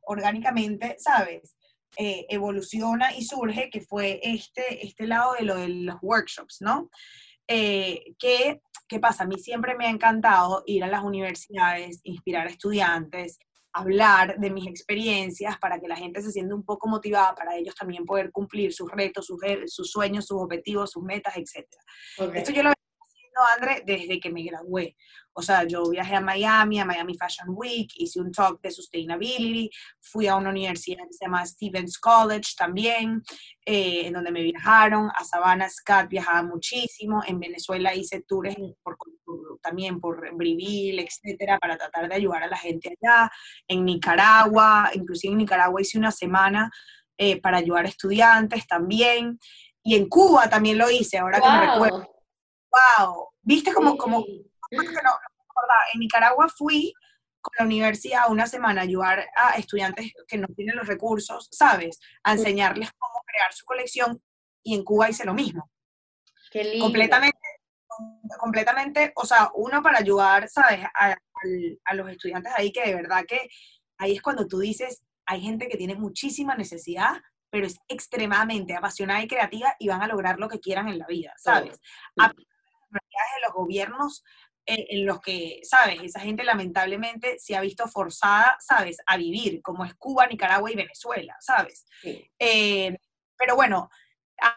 orgánicamente, ¿sabes? Eh, evoluciona y surge, que fue este, este lado de lo de los workshops, ¿no? Eh, ¿Qué pasa? A mí siempre me ha encantado ir a las universidades, inspirar a estudiantes, hablar de mis experiencias para que la gente se sienta un poco motivada para ellos también poder cumplir sus retos, sus, sus sueños, sus objetivos, sus metas, etc. Esto yo lo André, desde que me gradué. O sea, yo viajé a Miami, a Miami Fashion Week, hice un talk de sustainability, fui a una universidad que se llama Stevens College también, eh, en donde me viajaron, a Savannah Scott viajaba muchísimo, en Venezuela hice tours también por Briville, etcétera, para tratar de ayudar a la gente allá, en Nicaragua, inclusive en Nicaragua hice una semana eh, para ayudar a estudiantes también, y en Cuba también lo hice, ahora que me recuerdo. Wow, viste como, como, en Nicaragua fui con la universidad una semana a ayudar a estudiantes que no tienen los recursos, ¿sabes? A enseñarles cómo crear su colección y en Cuba hice lo mismo. Qué lindo. Completamente, completamente, o sea, uno para ayudar, ¿sabes? A, a los estudiantes ahí que de verdad que ahí es cuando tú dices, hay gente que tiene muchísima necesidad, pero es extremadamente apasionada y creativa y van a lograr lo que quieran en la vida, ¿sabes? de los gobiernos eh, en los que, ¿sabes? Esa gente lamentablemente se ha visto forzada, ¿sabes? A vivir, como es Cuba, Nicaragua y Venezuela, ¿sabes? Eh, pero bueno,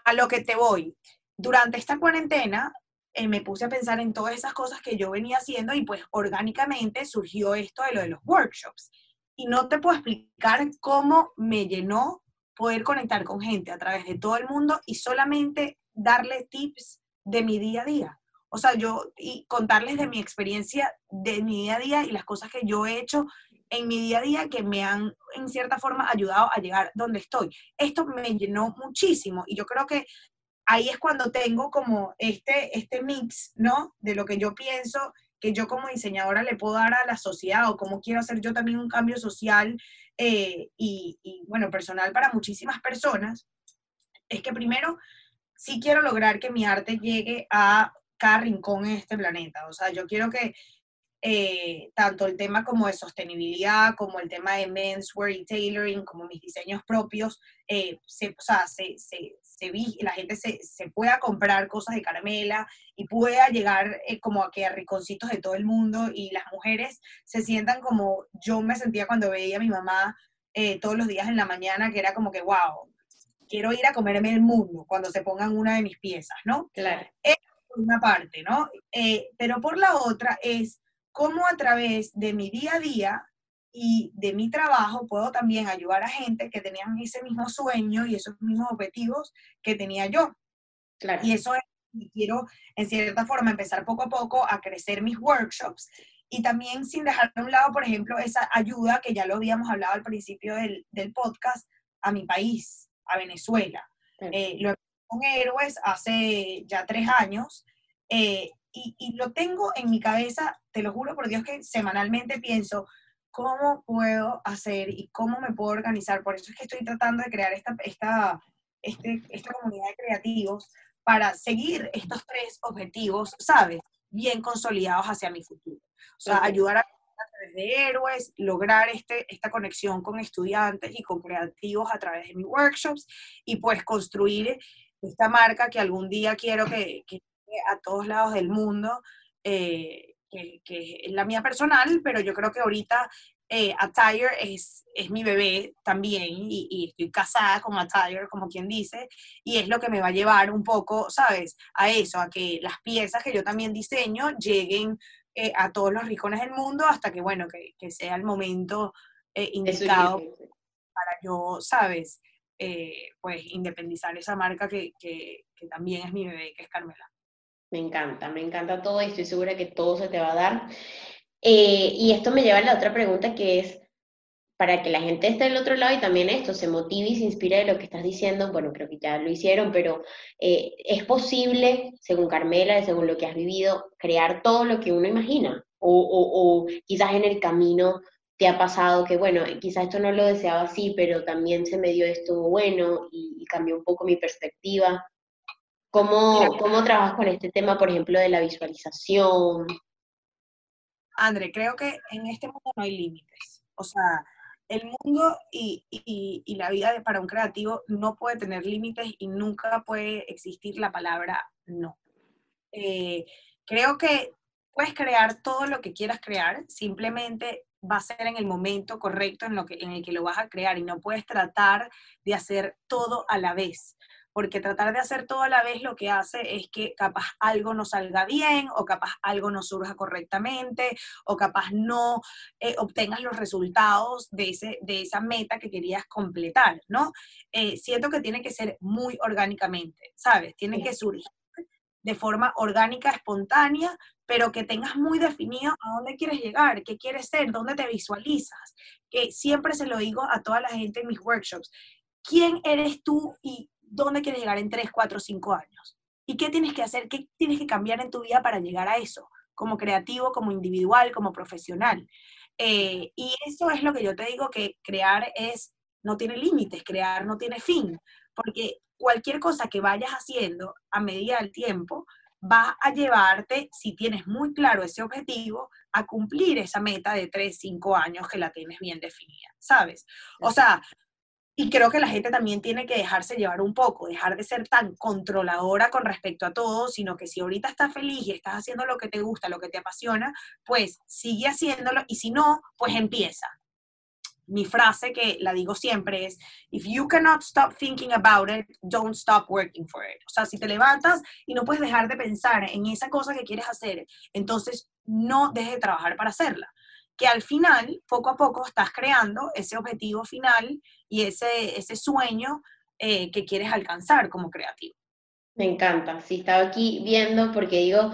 a, lo que te voy. Durante esta cuarentena eh, me puse a pensar en todas esas cosas que yo venía haciendo y pues orgánicamente surgió esto de lo de los workshops. Y no te puedo explicar cómo me llenó poder conectar con gente a través de todo el mundo y solamente darle tips de mi día a día. O sea, yo y contarles de mi experiencia de mi día a día y las cosas que yo he hecho en mi día a día que me han en cierta forma ayudado a llegar donde estoy. Esto me llenó muchísimo y yo creo que ahí es cuando tengo como este, este mix, ¿no? De lo que yo pienso que yo como diseñadora le puedo dar a la sociedad o cómo quiero hacer yo también un cambio social eh, y, y, bueno, personal para muchísimas personas, es que primero sí quiero lograr que mi arte llegue a cada rincón en este planeta. O sea, yo quiero que eh, tanto el tema como de sostenibilidad, como el tema de menswear y tailoring, como mis diseños propios, eh, se, o sea, se, se, se la gente se, se, pueda comprar cosas de caramela y pueda llegar eh, como a que a riconcitos de todo el mundo y las mujeres se sientan como yo me sentía cuando veía a mi mamá todos los días en la mañana, que era como que, wow, quiero ir a comerme el mundo cuando se pongan una de mis piezas, ¿no? Claro. Por una parte, ¿no? Eh, pero por la otra es cómo a través de mi día a día y de mi trabajo puedo también ayudar a gente que tenían ese mismo sueño y esos mismos objetivos que tenía yo. Claro. Y eso es, quiero en cierta forma empezar poco a poco a crecer mis workshops y también sin dejar de un lado, por ejemplo, esa ayuda que ya lo habíamos hablado al principio del, del podcast a mi país, a Venezuela. Eh, lo con Héroes hace ya tres años eh, y, y, lo tengo en mi cabeza, te lo juro por Dios que semanalmente pienso cómo puedo hacer y cómo me puedo organizar. Por eso es que estoy tratando de crear esta, esta, este, esta comunidad de creativos para seguir estos tres objetivos, ¿sabes? Bien consolidados hacia mi futuro. O sea, ayudar a través de héroes, lograr este, esta conexión con estudiantes y con creativos a través de mis workshops y pues construir esta marca que algún día quiero que, que a todos lados del mundo, eh, que, que, es la mía personal, pero yo creo que ahorita eh, Attire es, es mi bebé también y, y, estoy casada con Attire, como quien dice, y es lo que me va a llevar un poco, ¿sabes? A eso, a que las piezas que yo también diseño lleguen eh, a todos los rincones del mundo hasta que, bueno, que, que sea el momento eh, indicado para yo, ¿sabes? Eh, pues independizar esa marca que, que, también es mi bebé, que es Carmela. Me encanta, me encanta todo y estoy segura que todo se te va a dar. y esto me lleva a la otra pregunta que es, para que la gente esté del otro lado y también esto se motive y se inspire de lo que estás diciendo, bueno, creo que ya lo hicieron, pero eh, es posible, según Carmela, según lo que has vivido, crear todo lo que uno imagina. O, o quizás en el camino te ha pasado que, bueno, quizás esto no lo deseaba así, pero también se me dio esto bueno y, y cambió un poco mi perspectiva. ¿Cómo, ¿Cómo trabajas con este tema, por ejemplo, de la visualización? André, creo que en este mundo no hay límites. O sea, el mundo y, y, la vida de, para un creativo no puede tener límites y nunca puede existir la palabra no. Eh, creo que puedes crear todo lo que quieras crear, simplemente va a ser en el momento correcto en, lo que, en el que lo vas a crear y no puedes tratar de hacer todo a la vez porque tratar de hacer todo a la vez lo que hace es que capaz algo no salga bien o capaz algo no surja correctamente o capaz no eh, obtengas los resultados de, ese, de esa meta que querías completar, ¿no? Eh, siento que tiene que ser muy orgánicamente, ¿sabes? Tiene que surgir de forma orgánica, espontánea, pero que tengas muy definido a dónde quieres llegar, qué quieres ser, dónde te visualizas. Que siempre se lo digo a toda la gente en mis workshops. ¿Quién eres tú y dónde quieres llegar en 3, 4, 5 años. ¿Y qué tienes que hacer? ¿Qué tienes que cambiar en tu vida para llegar a eso? Como creativo, como individual, como profesional. Eh, y eso es lo que yo te digo que crear es, no tiene límites, crear no tiene fin, porque cualquier cosa que vayas haciendo a medida del tiempo va a llevarte, si tienes muy claro ese objetivo, a cumplir esa meta de 3, 5 años que la tienes bien definida, ¿sabes? O sea, y creo que la gente también tiene que dejarse llevar un poco, dejar de ser tan controladora con respecto a todo, sino que si ahorita estás feliz y estás haciendo lo que te gusta, lo que te apasiona, pues sigue haciéndolo y si no, pues empieza. Mi frase que la digo siempre es, if you cannot stop thinking about it, don't stop working for it. O sea, si te levantas y no puedes dejar de pensar en esa cosa que quieres hacer, entonces no dejes de trabajar para hacerla que al final, poco a poco, estás creando ese objetivo final y ese, ese sueño eh, que quieres alcanzar como creativo. Me encanta, sí, estaba aquí viendo porque digo,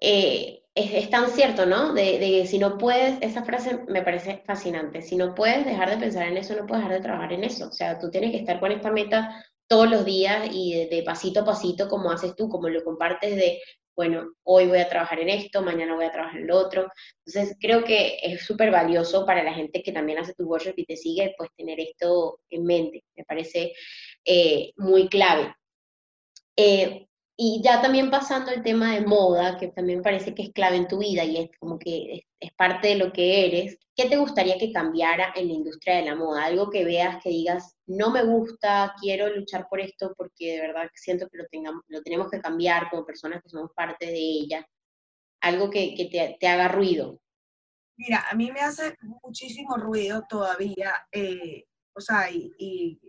eh, es, tan cierto, ¿no? De, de, si no puedes, esa frase me parece fascinante, si no puedes dejar de pensar en eso, no puedes dejar de trabajar en eso, o sea, tú tienes que estar con esta meta todos los días y de, pasito a pasito, como haces tú, como lo compartes de bueno, hoy voy a trabajar en esto, mañana voy a trabajar en lo otro. Entonces, creo que es súper valioso para la gente que también hace tu workshop y te sigue, pues tener esto en mente. Me parece eh, muy clave. Eh, y ya también pasando al tema de moda, que también parece que es clave en tu vida y es como que es, parte de lo que eres, ¿qué te gustaría que cambiara en la industria de la moda? Algo que veas que digas, no me gusta, quiero luchar por esto porque de verdad siento que lo, tengamos, lo tenemos que cambiar como personas que somos parte de ella. Algo que, te, haga ruido. Mira, a mí me hace muchísimo ruido todavía, eh, o sea, y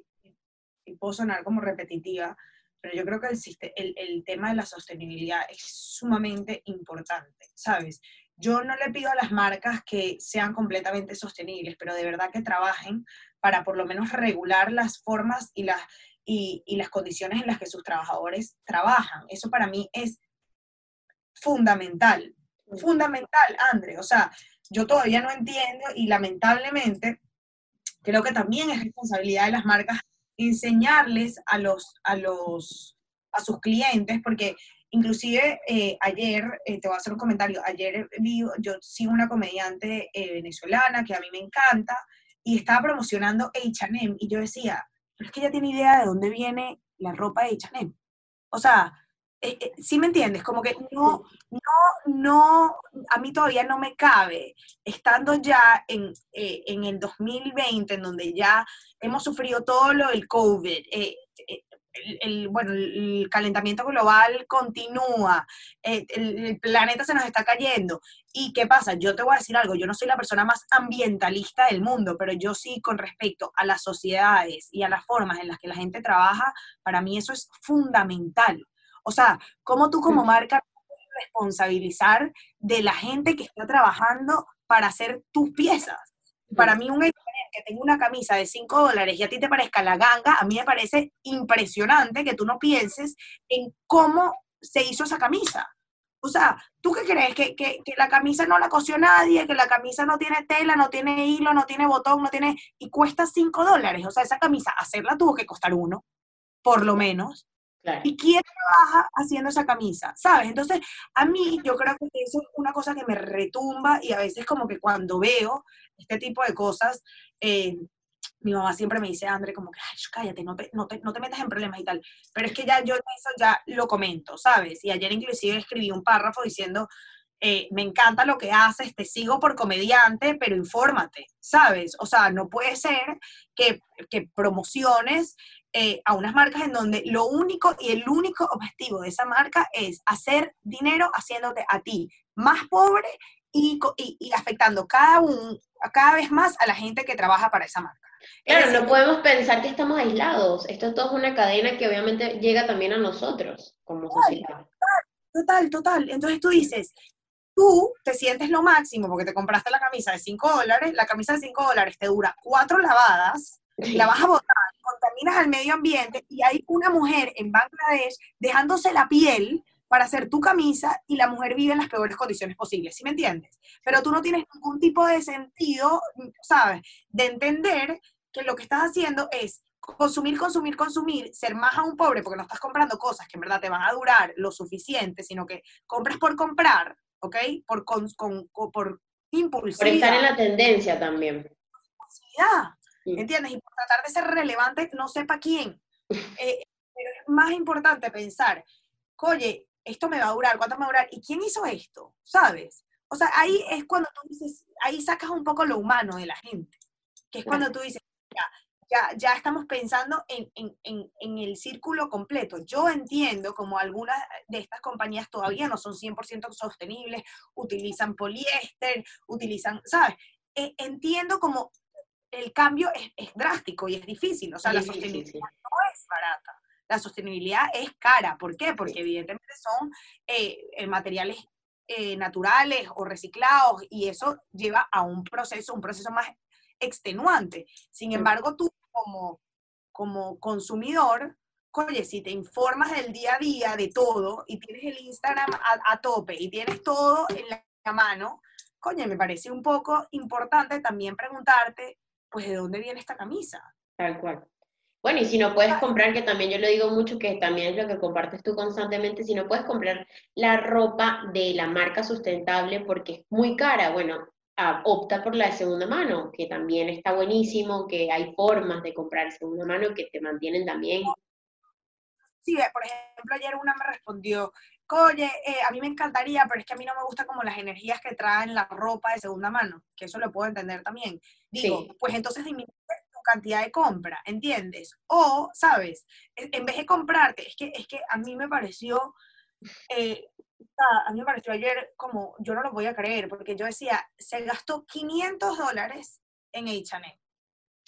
puedo sonar como repetitiva, pero yo creo que el, el, tema de la sostenibilidad es sumamente importante, ¿sabes? Yo no le pido a las marcas que sean completamente sostenibles, pero de verdad que trabajen para por lo menos regular las formas y las, y, y las condiciones en las que sus trabajadores trabajan. Eso para mí es fundamental, fundamental, André. O sea, yo todavía no entiendo y lamentablemente creo que también es responsabilidad de las marcas enseñarles a los, a los, a sus clientes, porque inclusive eh, ayer, eh, te voy a hacer un comentario, ayer vi, yo sigo una comediante eh, venezolana que a mí me encanta y estaba promocionando H&M y yo decía, pero es que ella tiene idea de dónde viene la ropa de H&M. O sea, eh, eh, sí me entiendes, como que no, no, no, a mí todavía no me cabe, estando ya en, eh, en el 2020, en donde ya hemos sufrido todo lo del COVID, el, bueno, el calentamiento global continúa, el, el, planeta se nos está cayendo. ¿Y qué pasa? Yo te voy a decir algo, yo no soy la persona más ambientalista del mundo, pero yo sí con respecto a las sociedades y a las formas en las que la gente trabaja, para mí eso es fundamental. O sea, ¿cómo tú como marca puedes responsabilizar de la gente que está trabajando para hacer tus piezas? Para mí un que tenga una camisa de 5 dólares y a ti te parezca la ganga, a mí me parece impresionante que tú no pienses en cómo se hizo esa camisa. O sea, ¿tú qué crees? ¿Que, que, que, la camisa no la cosió nadie, que la camisa no tiene tela, no tiene hilo, no tiene botón, no tiene... y cuesta 5 dólares. O sea, esa camisa, hacerla tuvo que costar uno, por lo menos. ¿Y quién trabaja haciendo esa camisa? ¿Sabes? Entonces, a mí yo creo que eso es una cosa que me retumba y a veces como que cuando veo este tipo de cosas, eh, mi mamá siempre me dice, André, como que, ay, cállate, no te, no, te, no te metas en problemas y tal. Pero es que ya yo eso ya lo comento, ¿sabes? Y ayer inclusive escribí un párrafo diciendo, eh, me encanta lo que haces, te sigo por comediante, pero infórmate, ¿sabes? O sea, no puede ser que, que promociones eh, a unas marcas en donde lo único y el único objetivo de esa marca es hacer dinero haciéndote a ti más pobre y, y, afectando cada, un, cada vez más a la gente que trabaja para esa marca. Claro, no podemos pensar que estamos aislados. Esto todo es una cadena que obviamente llega también a nosotros como sociedad. Total, total. Entonces tú dices, tú te sientes lo máximo porque te compraste la camisa de 5 dólares, la camisa de 5 dólares te dura cuatro lavadas, la vas a botar, contaminas al medio ambiente y hay una mujer en Bangladesh dejándose la piel para hacer tu camisa y la mujer vive en las peores condiciones posibles, ¿sí me entiendes? Pero tú no tienes ningún tipo de sentido, ¿sabes? De entender que lo que estás haciendo es consumir, consumir, consumir, ser más a un pobre porque no estás comprando cosas que en verdad te van a durar lo suficiente, sino que compras por comprar, ¿ok? Por, con, con, por impulsividad. Por estar en la tendencia también. Impulsividad, ¿entiendes? Y por tratar de ser relevante, no sepa quién. Eh, pero es más importante pensar, oye, esto me va a durar, ¿cuánto me va a durar? ¿Y quién hizo esto? ¿Sabes? O sea, ahí es cuando tú dices, ahí sacas un poco lo humano de la gente, que es cuando tú dices, ya, ya, ya estamos pensando en, en, en, en, el círculo completo. Yo entiendo como algunas de estas compañías todavía no son 100% sostenibles, utilizan poliéster, utilizan, ¿sabes? E, entiendo como el cambio es, es, drástico y es difícil, o sea, la sostenibilidad no es barata. La sostenibilidad es cara. ¿Por qué? Porque evidentemente son eh, eh, materiales eh, naturales o reciclados y eso lleva a un proceso, un proceso más extenuante. Sin embargo, tú como, como consumidor, oye, si te informas del día a día de todo y tienes el Instagram a, tope y tienes todo en la, mano, coño, me parece un poco importante también preguntarte, pues, ¿de dónde viene esta camisa? Tal cual. Bueno, y si no puedes comprar, que también yo lo digo mucho, que también es lo que compartes tú constantemente, si no puedes comprar la ropa de la marca sustentable porque es muy cara, bueno, opta por la de segunda mano, que también está buenísimo, que hay formas de comprar segunda mano que te mantienen también. Sí, por ejemplo, ayer una me respondió, oye, eh, a mí me encantaría, pero es que a mí no me gusta como las energías que traen la ropa de segunda mano, que eso lo puedo entender también. Digo, pues entonces disminuye tu cantidad de compra, ¿entiendes? O, ¿sabes? En vez de comprarte, es que, es que a mí me pareció eh, a mí me pareció ayer como, yo no lo voy a creer, porque yo decía, se gastó 500 dólares en H&M.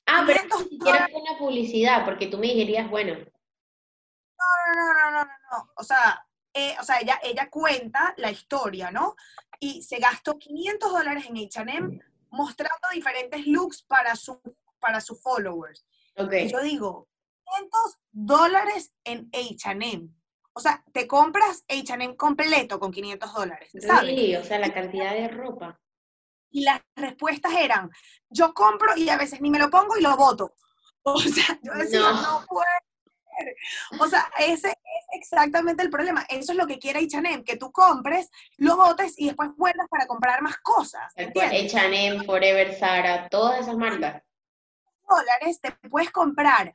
Ah, pero si quieres una publicidad, porque tú me dirías, bueno. No, no, no, no, no, no. O sea, eh, o sea ella, ella cuenta la historia, ¿no? Y se gastó 500 dólares en H&M mostrando diferentes looks para, su, para sus followers. Okay. Y yo digo, 500 dólares en H&M o sea, te compras H&M completo con 500 dólares, ¿sabes? Sí, o sea, la cantidad de ropa. Y las respuestas eran, yo compro y a veces ni me lo pongo y lo voto. O sea, yo decía, no, no puede ser. O sea, ese es exactamente el problema. Eso es lo que quiere H&M, que tú compres, lo votes y después vuelvas para comprar más cosas. H&M, Forever, Zara, todas esas marcas. Dólares te puedes comprar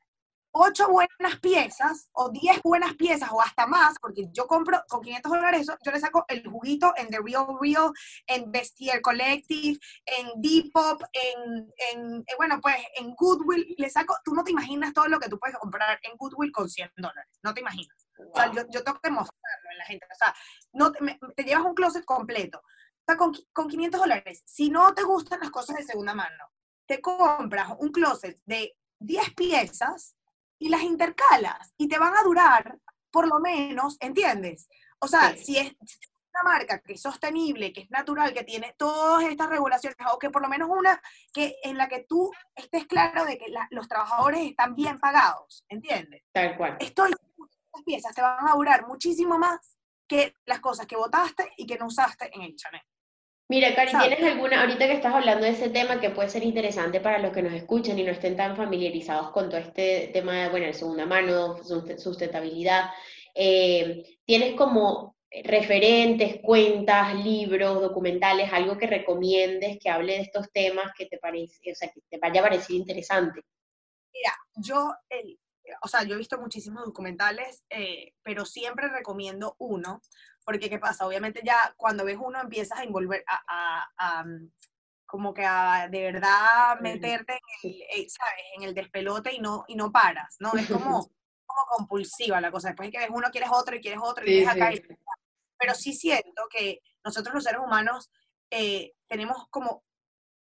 ocho buenas piezas o diez buenas piezas o hasta más, porque yo compro con 500 dólares, yo le saco el juguito en The Real Real, en Vestier Collective, en Depop, en, en, eh, bueno, pues en Goodwill, le saco, tú no te imaginas todo lo que tú puedes comprar en Goodwill con 100 dólares, no te imaginas. O sea, yo, yo, tengo que mostrarlo en la gente, o sea, no te, te llevas un closet completo, o sea, con, con 500 dólares, si no te gustan las cosas de segunda mano, te compras un closet de 10 piezas, y las intercalas y te van a durar por lo menos, ¿entiendes? O sea, si es una marca que es sostenible, que es natural, que tiene todas estas regulaciones, o que por lo menos una que en la que tú estés claro de que los trabajadores están bien pagados, ¿entiendes? Tal cual. Estoy estas piezas te van a durar muchísimo más que las cosas que votaste y que no usaste en el Chanel. Mira, Cari, ¿tienes alguna, ahorita que estás hablando de ese tema que puede ser interesante para los que nos escuchan y no estén tan familiarizados con todo este tema de, bueno, de segunda mano, sustentabilidad, eh, ¿tienes como referentes, cuentas, libros, documentales, algo que recomiendes que hable de estos temas que te parece, o sea, que te vaya a parecer interesante? Mira, yo, o sea, yo he visto muchísimos documentales, eh, pero siempre recomiendo uno porque ¿qué pasa? Obviamente ya cuando ves uno empiezas a envolver, a, mm, como que a de verdad meterte en el, eh, ¿sabes? en el despelote y no, y no paras, ¿no? Es como, como compulsiva la cosa. Después que ves uno, quieres otro y quieres otro y acá. Pero sí siento que nosotros los seres humanos eh, tenemos como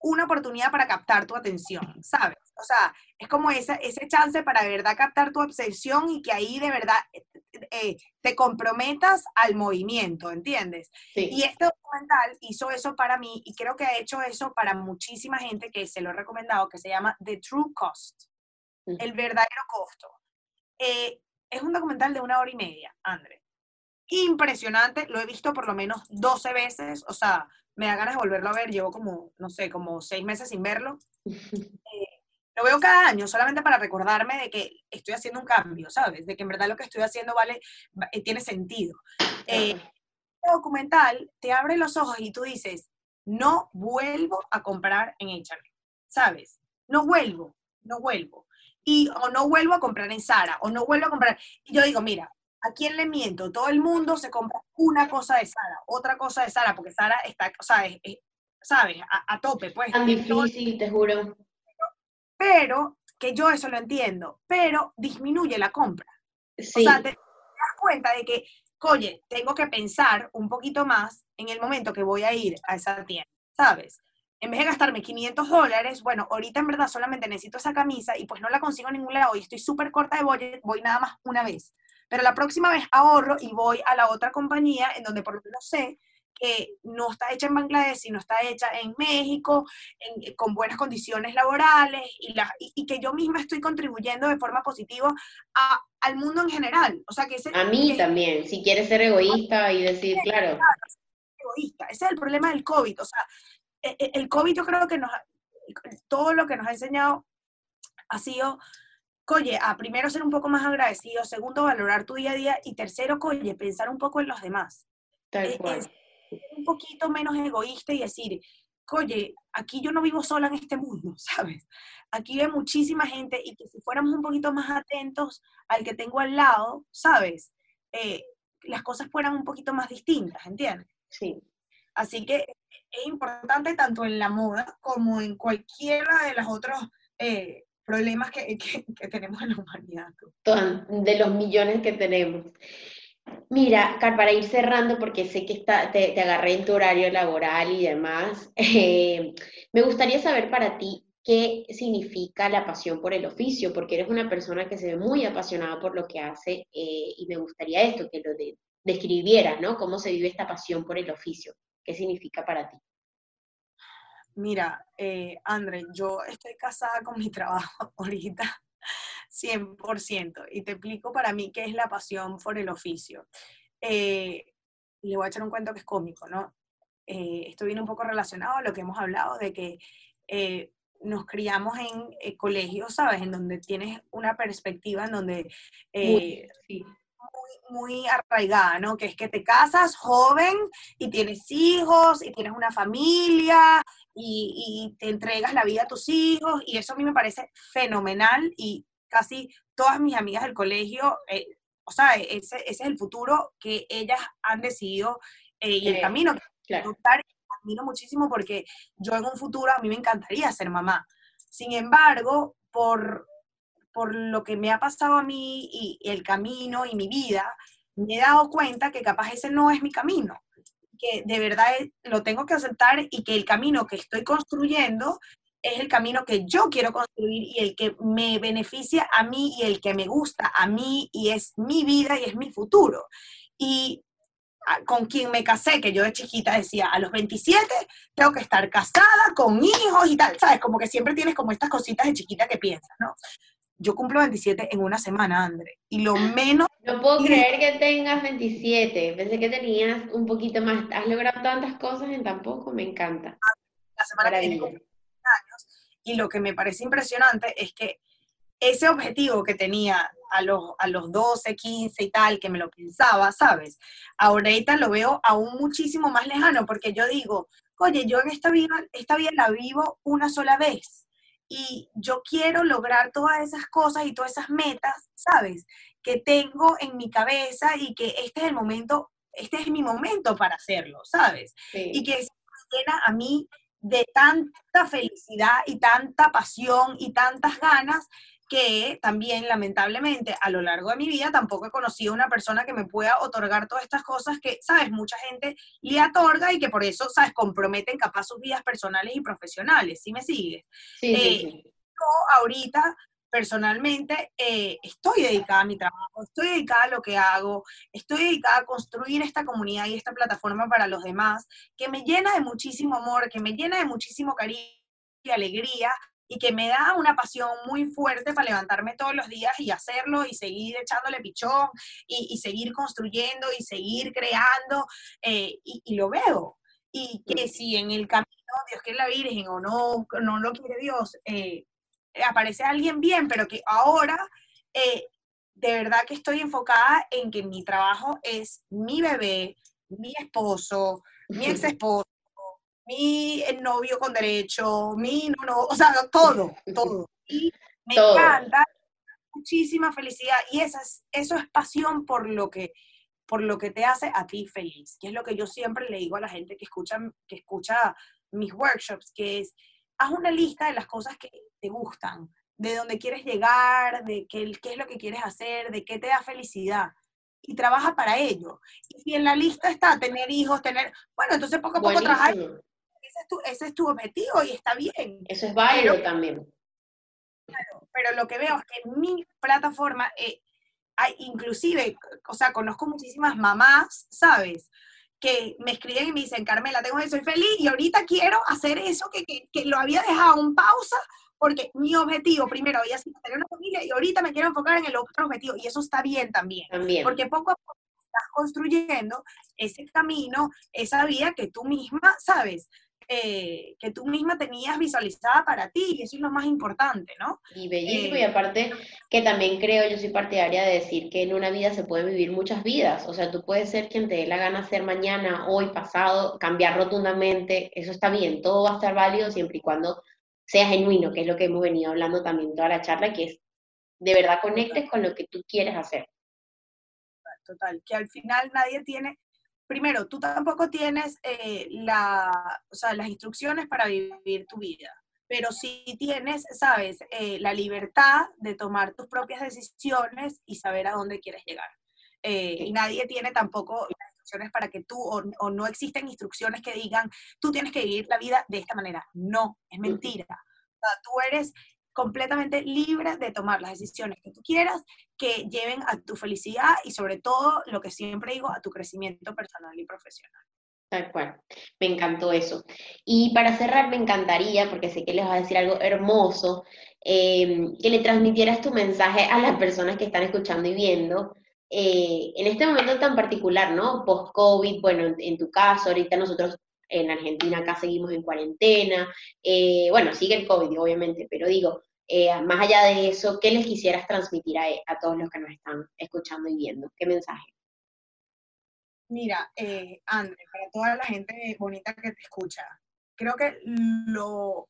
una oportunidad para captar tu atención, ¿sabes? O sea, es como ese, ese chance para de verdad captar tu obsesión y que ahí de verdad eh, eh, te comprometas al movimiento, ¿entiendes? Y este documental hizo eso para mí y creo que ha hecho eso para muchísima gente que se lo he recomendado, que se llama The True Cost, el verdadero costo. Eh, es un documental de una hora y media, André. Impresionante, lo he visto por lo menos 12 veces, o sea, me da ganas de volverlo a ver, llevo como, no sé, como seis meses sin verlo. lo veo cada año solamente para recordarme de que estoy haciendo un cambio, ¿sabes? De que en verdad lo que estoy haciendo vale, eh, tiene sentido. Eh, este documental te abre los ojos y tú dices, no vuelvo a comprar en H&M, ¿sabes? No vuelvo, no vuelvo. Y o no vuelvo a comprar en Sara, o no vuelvo a comprar. Y yo digo, mira, ¿a quién le miento? Todo el mundo se compra una cosa de Sara, otra cosa de Sara, porque Sara está, o sea, ¿sabes? A, a, tope, pues. Tan difícil, te juro pero que yo eso lo entiendo, pero disminuye la compra. O sea, te, das cuenta de que, oye, tengo que pensar un poquito más en el momento que voy a ir a esa tienda, ¿sabes? En vez de gastarme 500 dólares, bueno, ahorita en verdad solamente necesito esa camisa y pues no la consigo en ningún lado y estoy súper corta de budget, voy nada más una vez. Pero la próxima vez ahorro y voy a la otra compañía en donde por lo menos sé que no está hecha en Bangladesh, sino está hecha en México, eh, con buenas condiciones laborales y, la, y, que yo misma estoy contribuyendo de forma positiva a, al mundo en general. O sea, que ese, a mí también, si quieres ser egoísta y decir, claro. Egoísta, ese es el problema del COVID. O sea, e, e, el COVID yo creo que nos, todo lo que nos ha enseñado ha sido oye, a primero ser un poco más agradecido, segundo, valorar tu día a día y tercero, oye, pensar un poco en los demás. Tal e, cual un poquito menos egoísta y decir, oye, aquí yo no vivo sola en este mundo, ¿sabes? Aquí ve muchísima gente y que si fuéramos un poquito más atentos al que tengo al lado, ¿sabes? Eh, las cosas fueran un poquito más distintas, ¿entiendes? Sí. Así que es importante tanto en la moda como en cualquiera de los otros eh, problemas que, que, tenemos en la humanidad. De los millones que tenemos. Mira, Car, para ir cerrando, porque sé que está, te, agarré en tu horario laboral y demás, eh, me gustaría saber para ti qué significa la pasión por el oficio, porque eres una persona que se ve muy apasionada por lo que hace eh, y me gustaría esto, que lo describieras, ¿no? ¿Cómo se vive esta pasión por el oficio? ¿Qué significa para ti? Mira, eh, André, yo estoy casada con mi trabajo ahorita 100%. Y te explico para mí qué es la pasión por el oficio. Eh, le voy a echar un cuento que es cómico, ¿no? Eh, esto viene un poco relacionado a lo que hemos hablado de que eh, nos criamos en colegios, ¿sabes? En donde tienes una perspectiva en donde... Muy, muy, arraigada, ¿no? Que es que te casas joven y tienes hijos y tienes una familia y, y, te entregas la vida a tus hijos y eso a mí me parece fenomenal y casi todas mis amigas del colegio, eh, o sea, ese, ese, es el futuro que ellas han decidido eh, y el camino que adoptar. Admiro muchísimo porque yo en un futuro a mí me encantaría ser mamá. Sin embargo, por, por lo que me ha pasado a mí y, el camino y mi vida, me he dado cuenta que capaz ese no es mi camino que de verdad lo tengo que aceptar y que el camino que estoy construyendo es el camino que yo quiero construir y el que me beneficia a mí y el que me gusta a mí y es mi vida y es mi futuro. Y ah, con quien me casé, que yo de chiquita decía, a los 27 tengo que estar casada, con hijos y tal, ¿sabes? Como que siempre tienes como estas cositas de chiquita que piensas, ¿no? Yo cumplo 27 en una semana, André, y lo menos... No puedo creer que tengas 27, pensé que tenías un poquito más, has logrado tantas cosas en tan poco, me encanta. La semana que viene años. Y lo que me parece impresionante es que ese objetivo que tenía a los, a los 12, 15 y tal, que me lo pensaba, ¿sabes? Ahorita lo veo aún muchísimo más lejano porque yo digo, oye, yo en esta vida, esta vida la vivo una sola vez y yo quiero lograr todas esas cosas y todas esas metas, ¿sabes? Que tengo en mi cabeza y que este es el momento, este es mi momento para hacerlo, ¿sabes? Y que me llena a mí de tanta felicidad y tanta pasión y tantas ganas que también lamentablemente a lo largo de mi vida tampoco he conocido una persona que me pueda otorgar todas estas cosas que, sabes, mucha gente le otorga y que por eso, sabes, comprometen capaz sus vidas personales y profesionales, ¿sí me sigues? Sí, sí, sí. Yo ahorita personalmente eh, estoy dedicada a mi trabajo, estoy dedicada a lo que hago, estoy dedicada a construir esta comunidad y esta plataforma para los demás, que me llena de muchísimo amor, que me llena de muchísimo cariño y alegría, y que me da una pasión muy fuerte para levantarme todos los días y hacerlo y seguir echándole pichón y, seguir construyendo y seguir creando eh, y, lo veo. Y que si en el camino Dios quiere la Virgen o no, no lo quiere Dios, eh, aparece alguien bien, pero que ahora eh, de verdad que estoy enfocada en que mi trabajo es mi bebé, mi esposo, mi ex esposo, mi novio con derecho, mi no, no, o sea, todo, todo. Y me encanta, muchísima felicidad y esa eso es pasión por lo que por lo que te hace a ti feliz, que es lo que yo siempre le digo a la gente que escucha, que escucha mis workshops, que es, haz una lista de las cosas que te gustan, de dónde quieres llegar, de qué, qué es lo que quieres hacer, de qué te da felicidad y trabaja para ello. Y si en la lista está tener hijos, tener, bueno, entonces poco a poco trabajar ese es tu, objetivo y está bien. Eso es válido también. Claro, pero lo que veo es que en mi plataforma eh, hay inclusive, o sea, conozco muchísimas mamás, ¿sabes? que me escriben y me dicen, Carmela, tengo eso, soy feliz y ahorita quiero hacer eso que, que, que lo había dejado en pausa porque mi objetivo primero había sido tener una familia y ahorita me quiero enfocar en el otro objetivo y eso está bien también. también. Porque poco a poco estás construyendo ese camino, esa vida que tú misma sabes. Eh, que tú misma tenías visualizada para ti, y eso es lo más importante, ¿no? Y bellísimo, y eh, aparte que también creo, yo soy partidaria de decir que en una vida se puede vivir muchas vidas, o sea, tú puedes ser quien te dé la gana ser mañana, hoy, pasado, cambiar rotundamente, eso está bien, todo va a estar válido siempre y cuando sea genuino, que es lo que hemos venido hablando también toda la charla, que es de verdad conectes con lo que tú quieres hacer. Total, que al final nadie tiene primero, tú tampoco tienes eh, la, las instrucciones para vivir tu vida, pero sí tienes, sabes, eh, la libertad de tomar tus propias decisiones y saber a dónde quieres llegar. Eh, y nadie tiene tampoco las instrucciones para que tú, o, o, no existen instrucciones que digan, tú tienes que vivir la vida de esta manera. No, es mentira. O sea, tú eres completamente libre de tomar las decisiones que tú quieras que lleven a tu felicidad y sobre todo, lo que siempre digo, a tu crecimiento personal y profesional. Tal cual. Me encantó eso. Y para cerrar, me encantaría, porque sé que les va a decir algo hermoso, em, que le transmitieras tu mensaje a las personas que están escuchando y viendo. Eh, en este momento tan particular, ¿no? Post-COVID, bueno, en, en, tu caso, ahorita nosotros en Argentina acá seguimos en cuarentena, eh, bueno, sigue el COVID obviamente, pero digo, eh, más allá de eso, ¿qué les quisieras transmitir a, todos los que nos están escuchando y viendo? ¿Qué mensaje? Mira, eh, André, para toda la gente bonita que te escucha, creo que lo,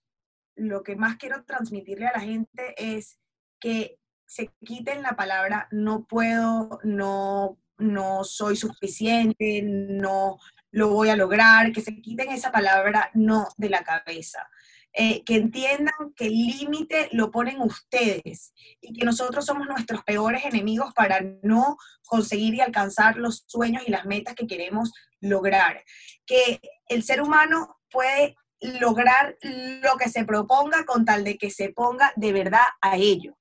lo que más quiero transmitirle a la gente es que se quiten la palabra no puedo, no, no soy suficiente, no, lo voy a lograr, que se quiten esa palabra no de la cabeza. Eh, que entiendan que el límite lo ponen ustedes y que nosotros somos nuestros peores enemigos para no conseguir y alcanzar los sueños y las metas que queremos lograr. Que el ser humano puede lograr lo que se proponga con tal de que se ponga de verdad a ello,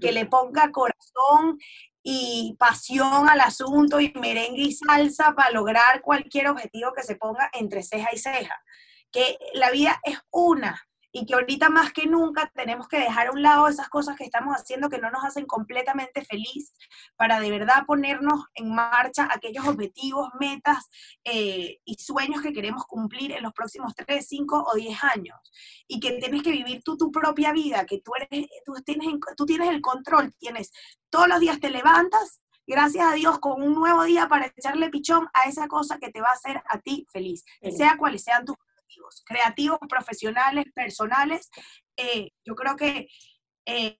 que le ponga corazón y pasión al asunto y merengue y salsa para lograr cualquier objetivo que se ponga entre ceja y ceja. Que la vida es una y que ahorita más que nunca tenemos que dejar a un lado esas cosas que estamos haciendo que no nos hacen completamente feliz para de verdad ponernos en marcha aquellos objetivos, metas eh, y sueños que queremos cumplir en los próximos 3, 5 o 10 años. Y que tienes que vivir tú tu propia vida, que tú, eres, tú, tienes, tú tienes el control, tienes todos los días te levantas gracias a Dios, con un nuevo día para echarle pichón a esa cosa que te va a hacer a ti feliz, sea cuales sean tus creativos, profesionales, personales, eh, yo creo que, eh,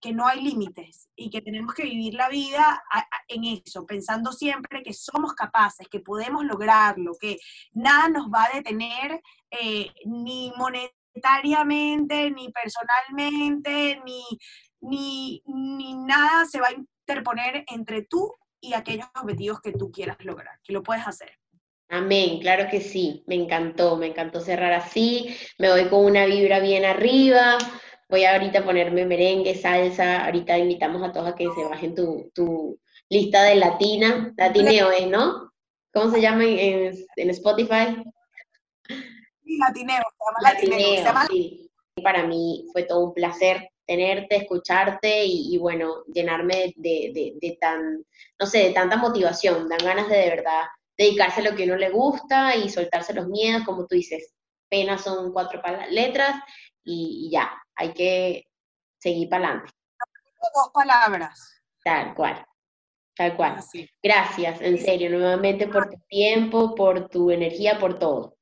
que no hay límites y que tenemos que vivir la vida en eso, pensando siempre que somos capaces, que podemos lograrlo, que nada nos va a detener eh, ni monetariamente, ni personalmente, ni, ni, ni nada se va a interponer entre tú y aquellos objetivos que tú quieras lograr, que lo puedes hacer. Amén, claro que sí, me encantó, me encantó cerrar así, me voy con una vibra bien arriba, voy a ahorita ponerme merengue, salsa, ahorita invitamos a todos a que se bajen tu, tu lista de latina, latineo, ¿eh? ¿no? ¿Cómo se llama en, en Spotify? Latineo, se llama latineo. Sí. Para mí fue todo un placer tenerte, escucharte y, bueno, llenarme de, de, tan, no sé, de tanta motivación, dan ganas de de verdad dedicarse a lo que uno le gusta y soltarse los miedos, como tú dices, penas son cuatro letras y, ya, hay que seguir para adelante. Dos palabras. Tal cual, tal cual. Gracias, en serio, nuevamente por tu tiempo, por tu energía, por todo.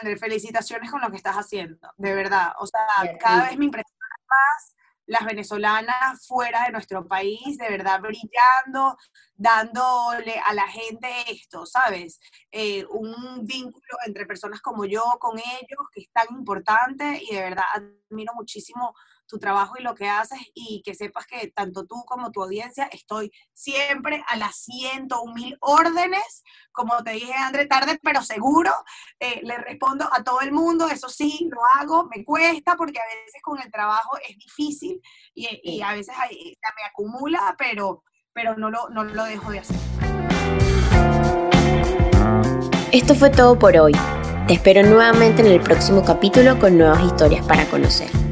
André, felicitaciones con lo que estás haciendo, de verdad. O sea, cada vez me impresiona más las venezolanas fuera de nuestro país, de verdad brillando, dándole a la gente esto, ¿sabes? Eh, un vínculo entre personas como yo con ellos, que es tan importante y de verdad admiro muchísimo tu trabajo y lo que haces y que sepas que tanto tú como tu audiencia estoy siempre a las ciento mil órdenes, como te dije André, tarde pero seguro, eh, le respondo a todo el mundo, eso sí, lo hago, me cuesta porque a veces con el trabajo es difícil y, a veces me acumula, pero, pero no, lo, no lo dejo de hacer. Esto fue todo por hoy. Te espero nuevamente en el próximo capítulo con nuevas historias para conocer.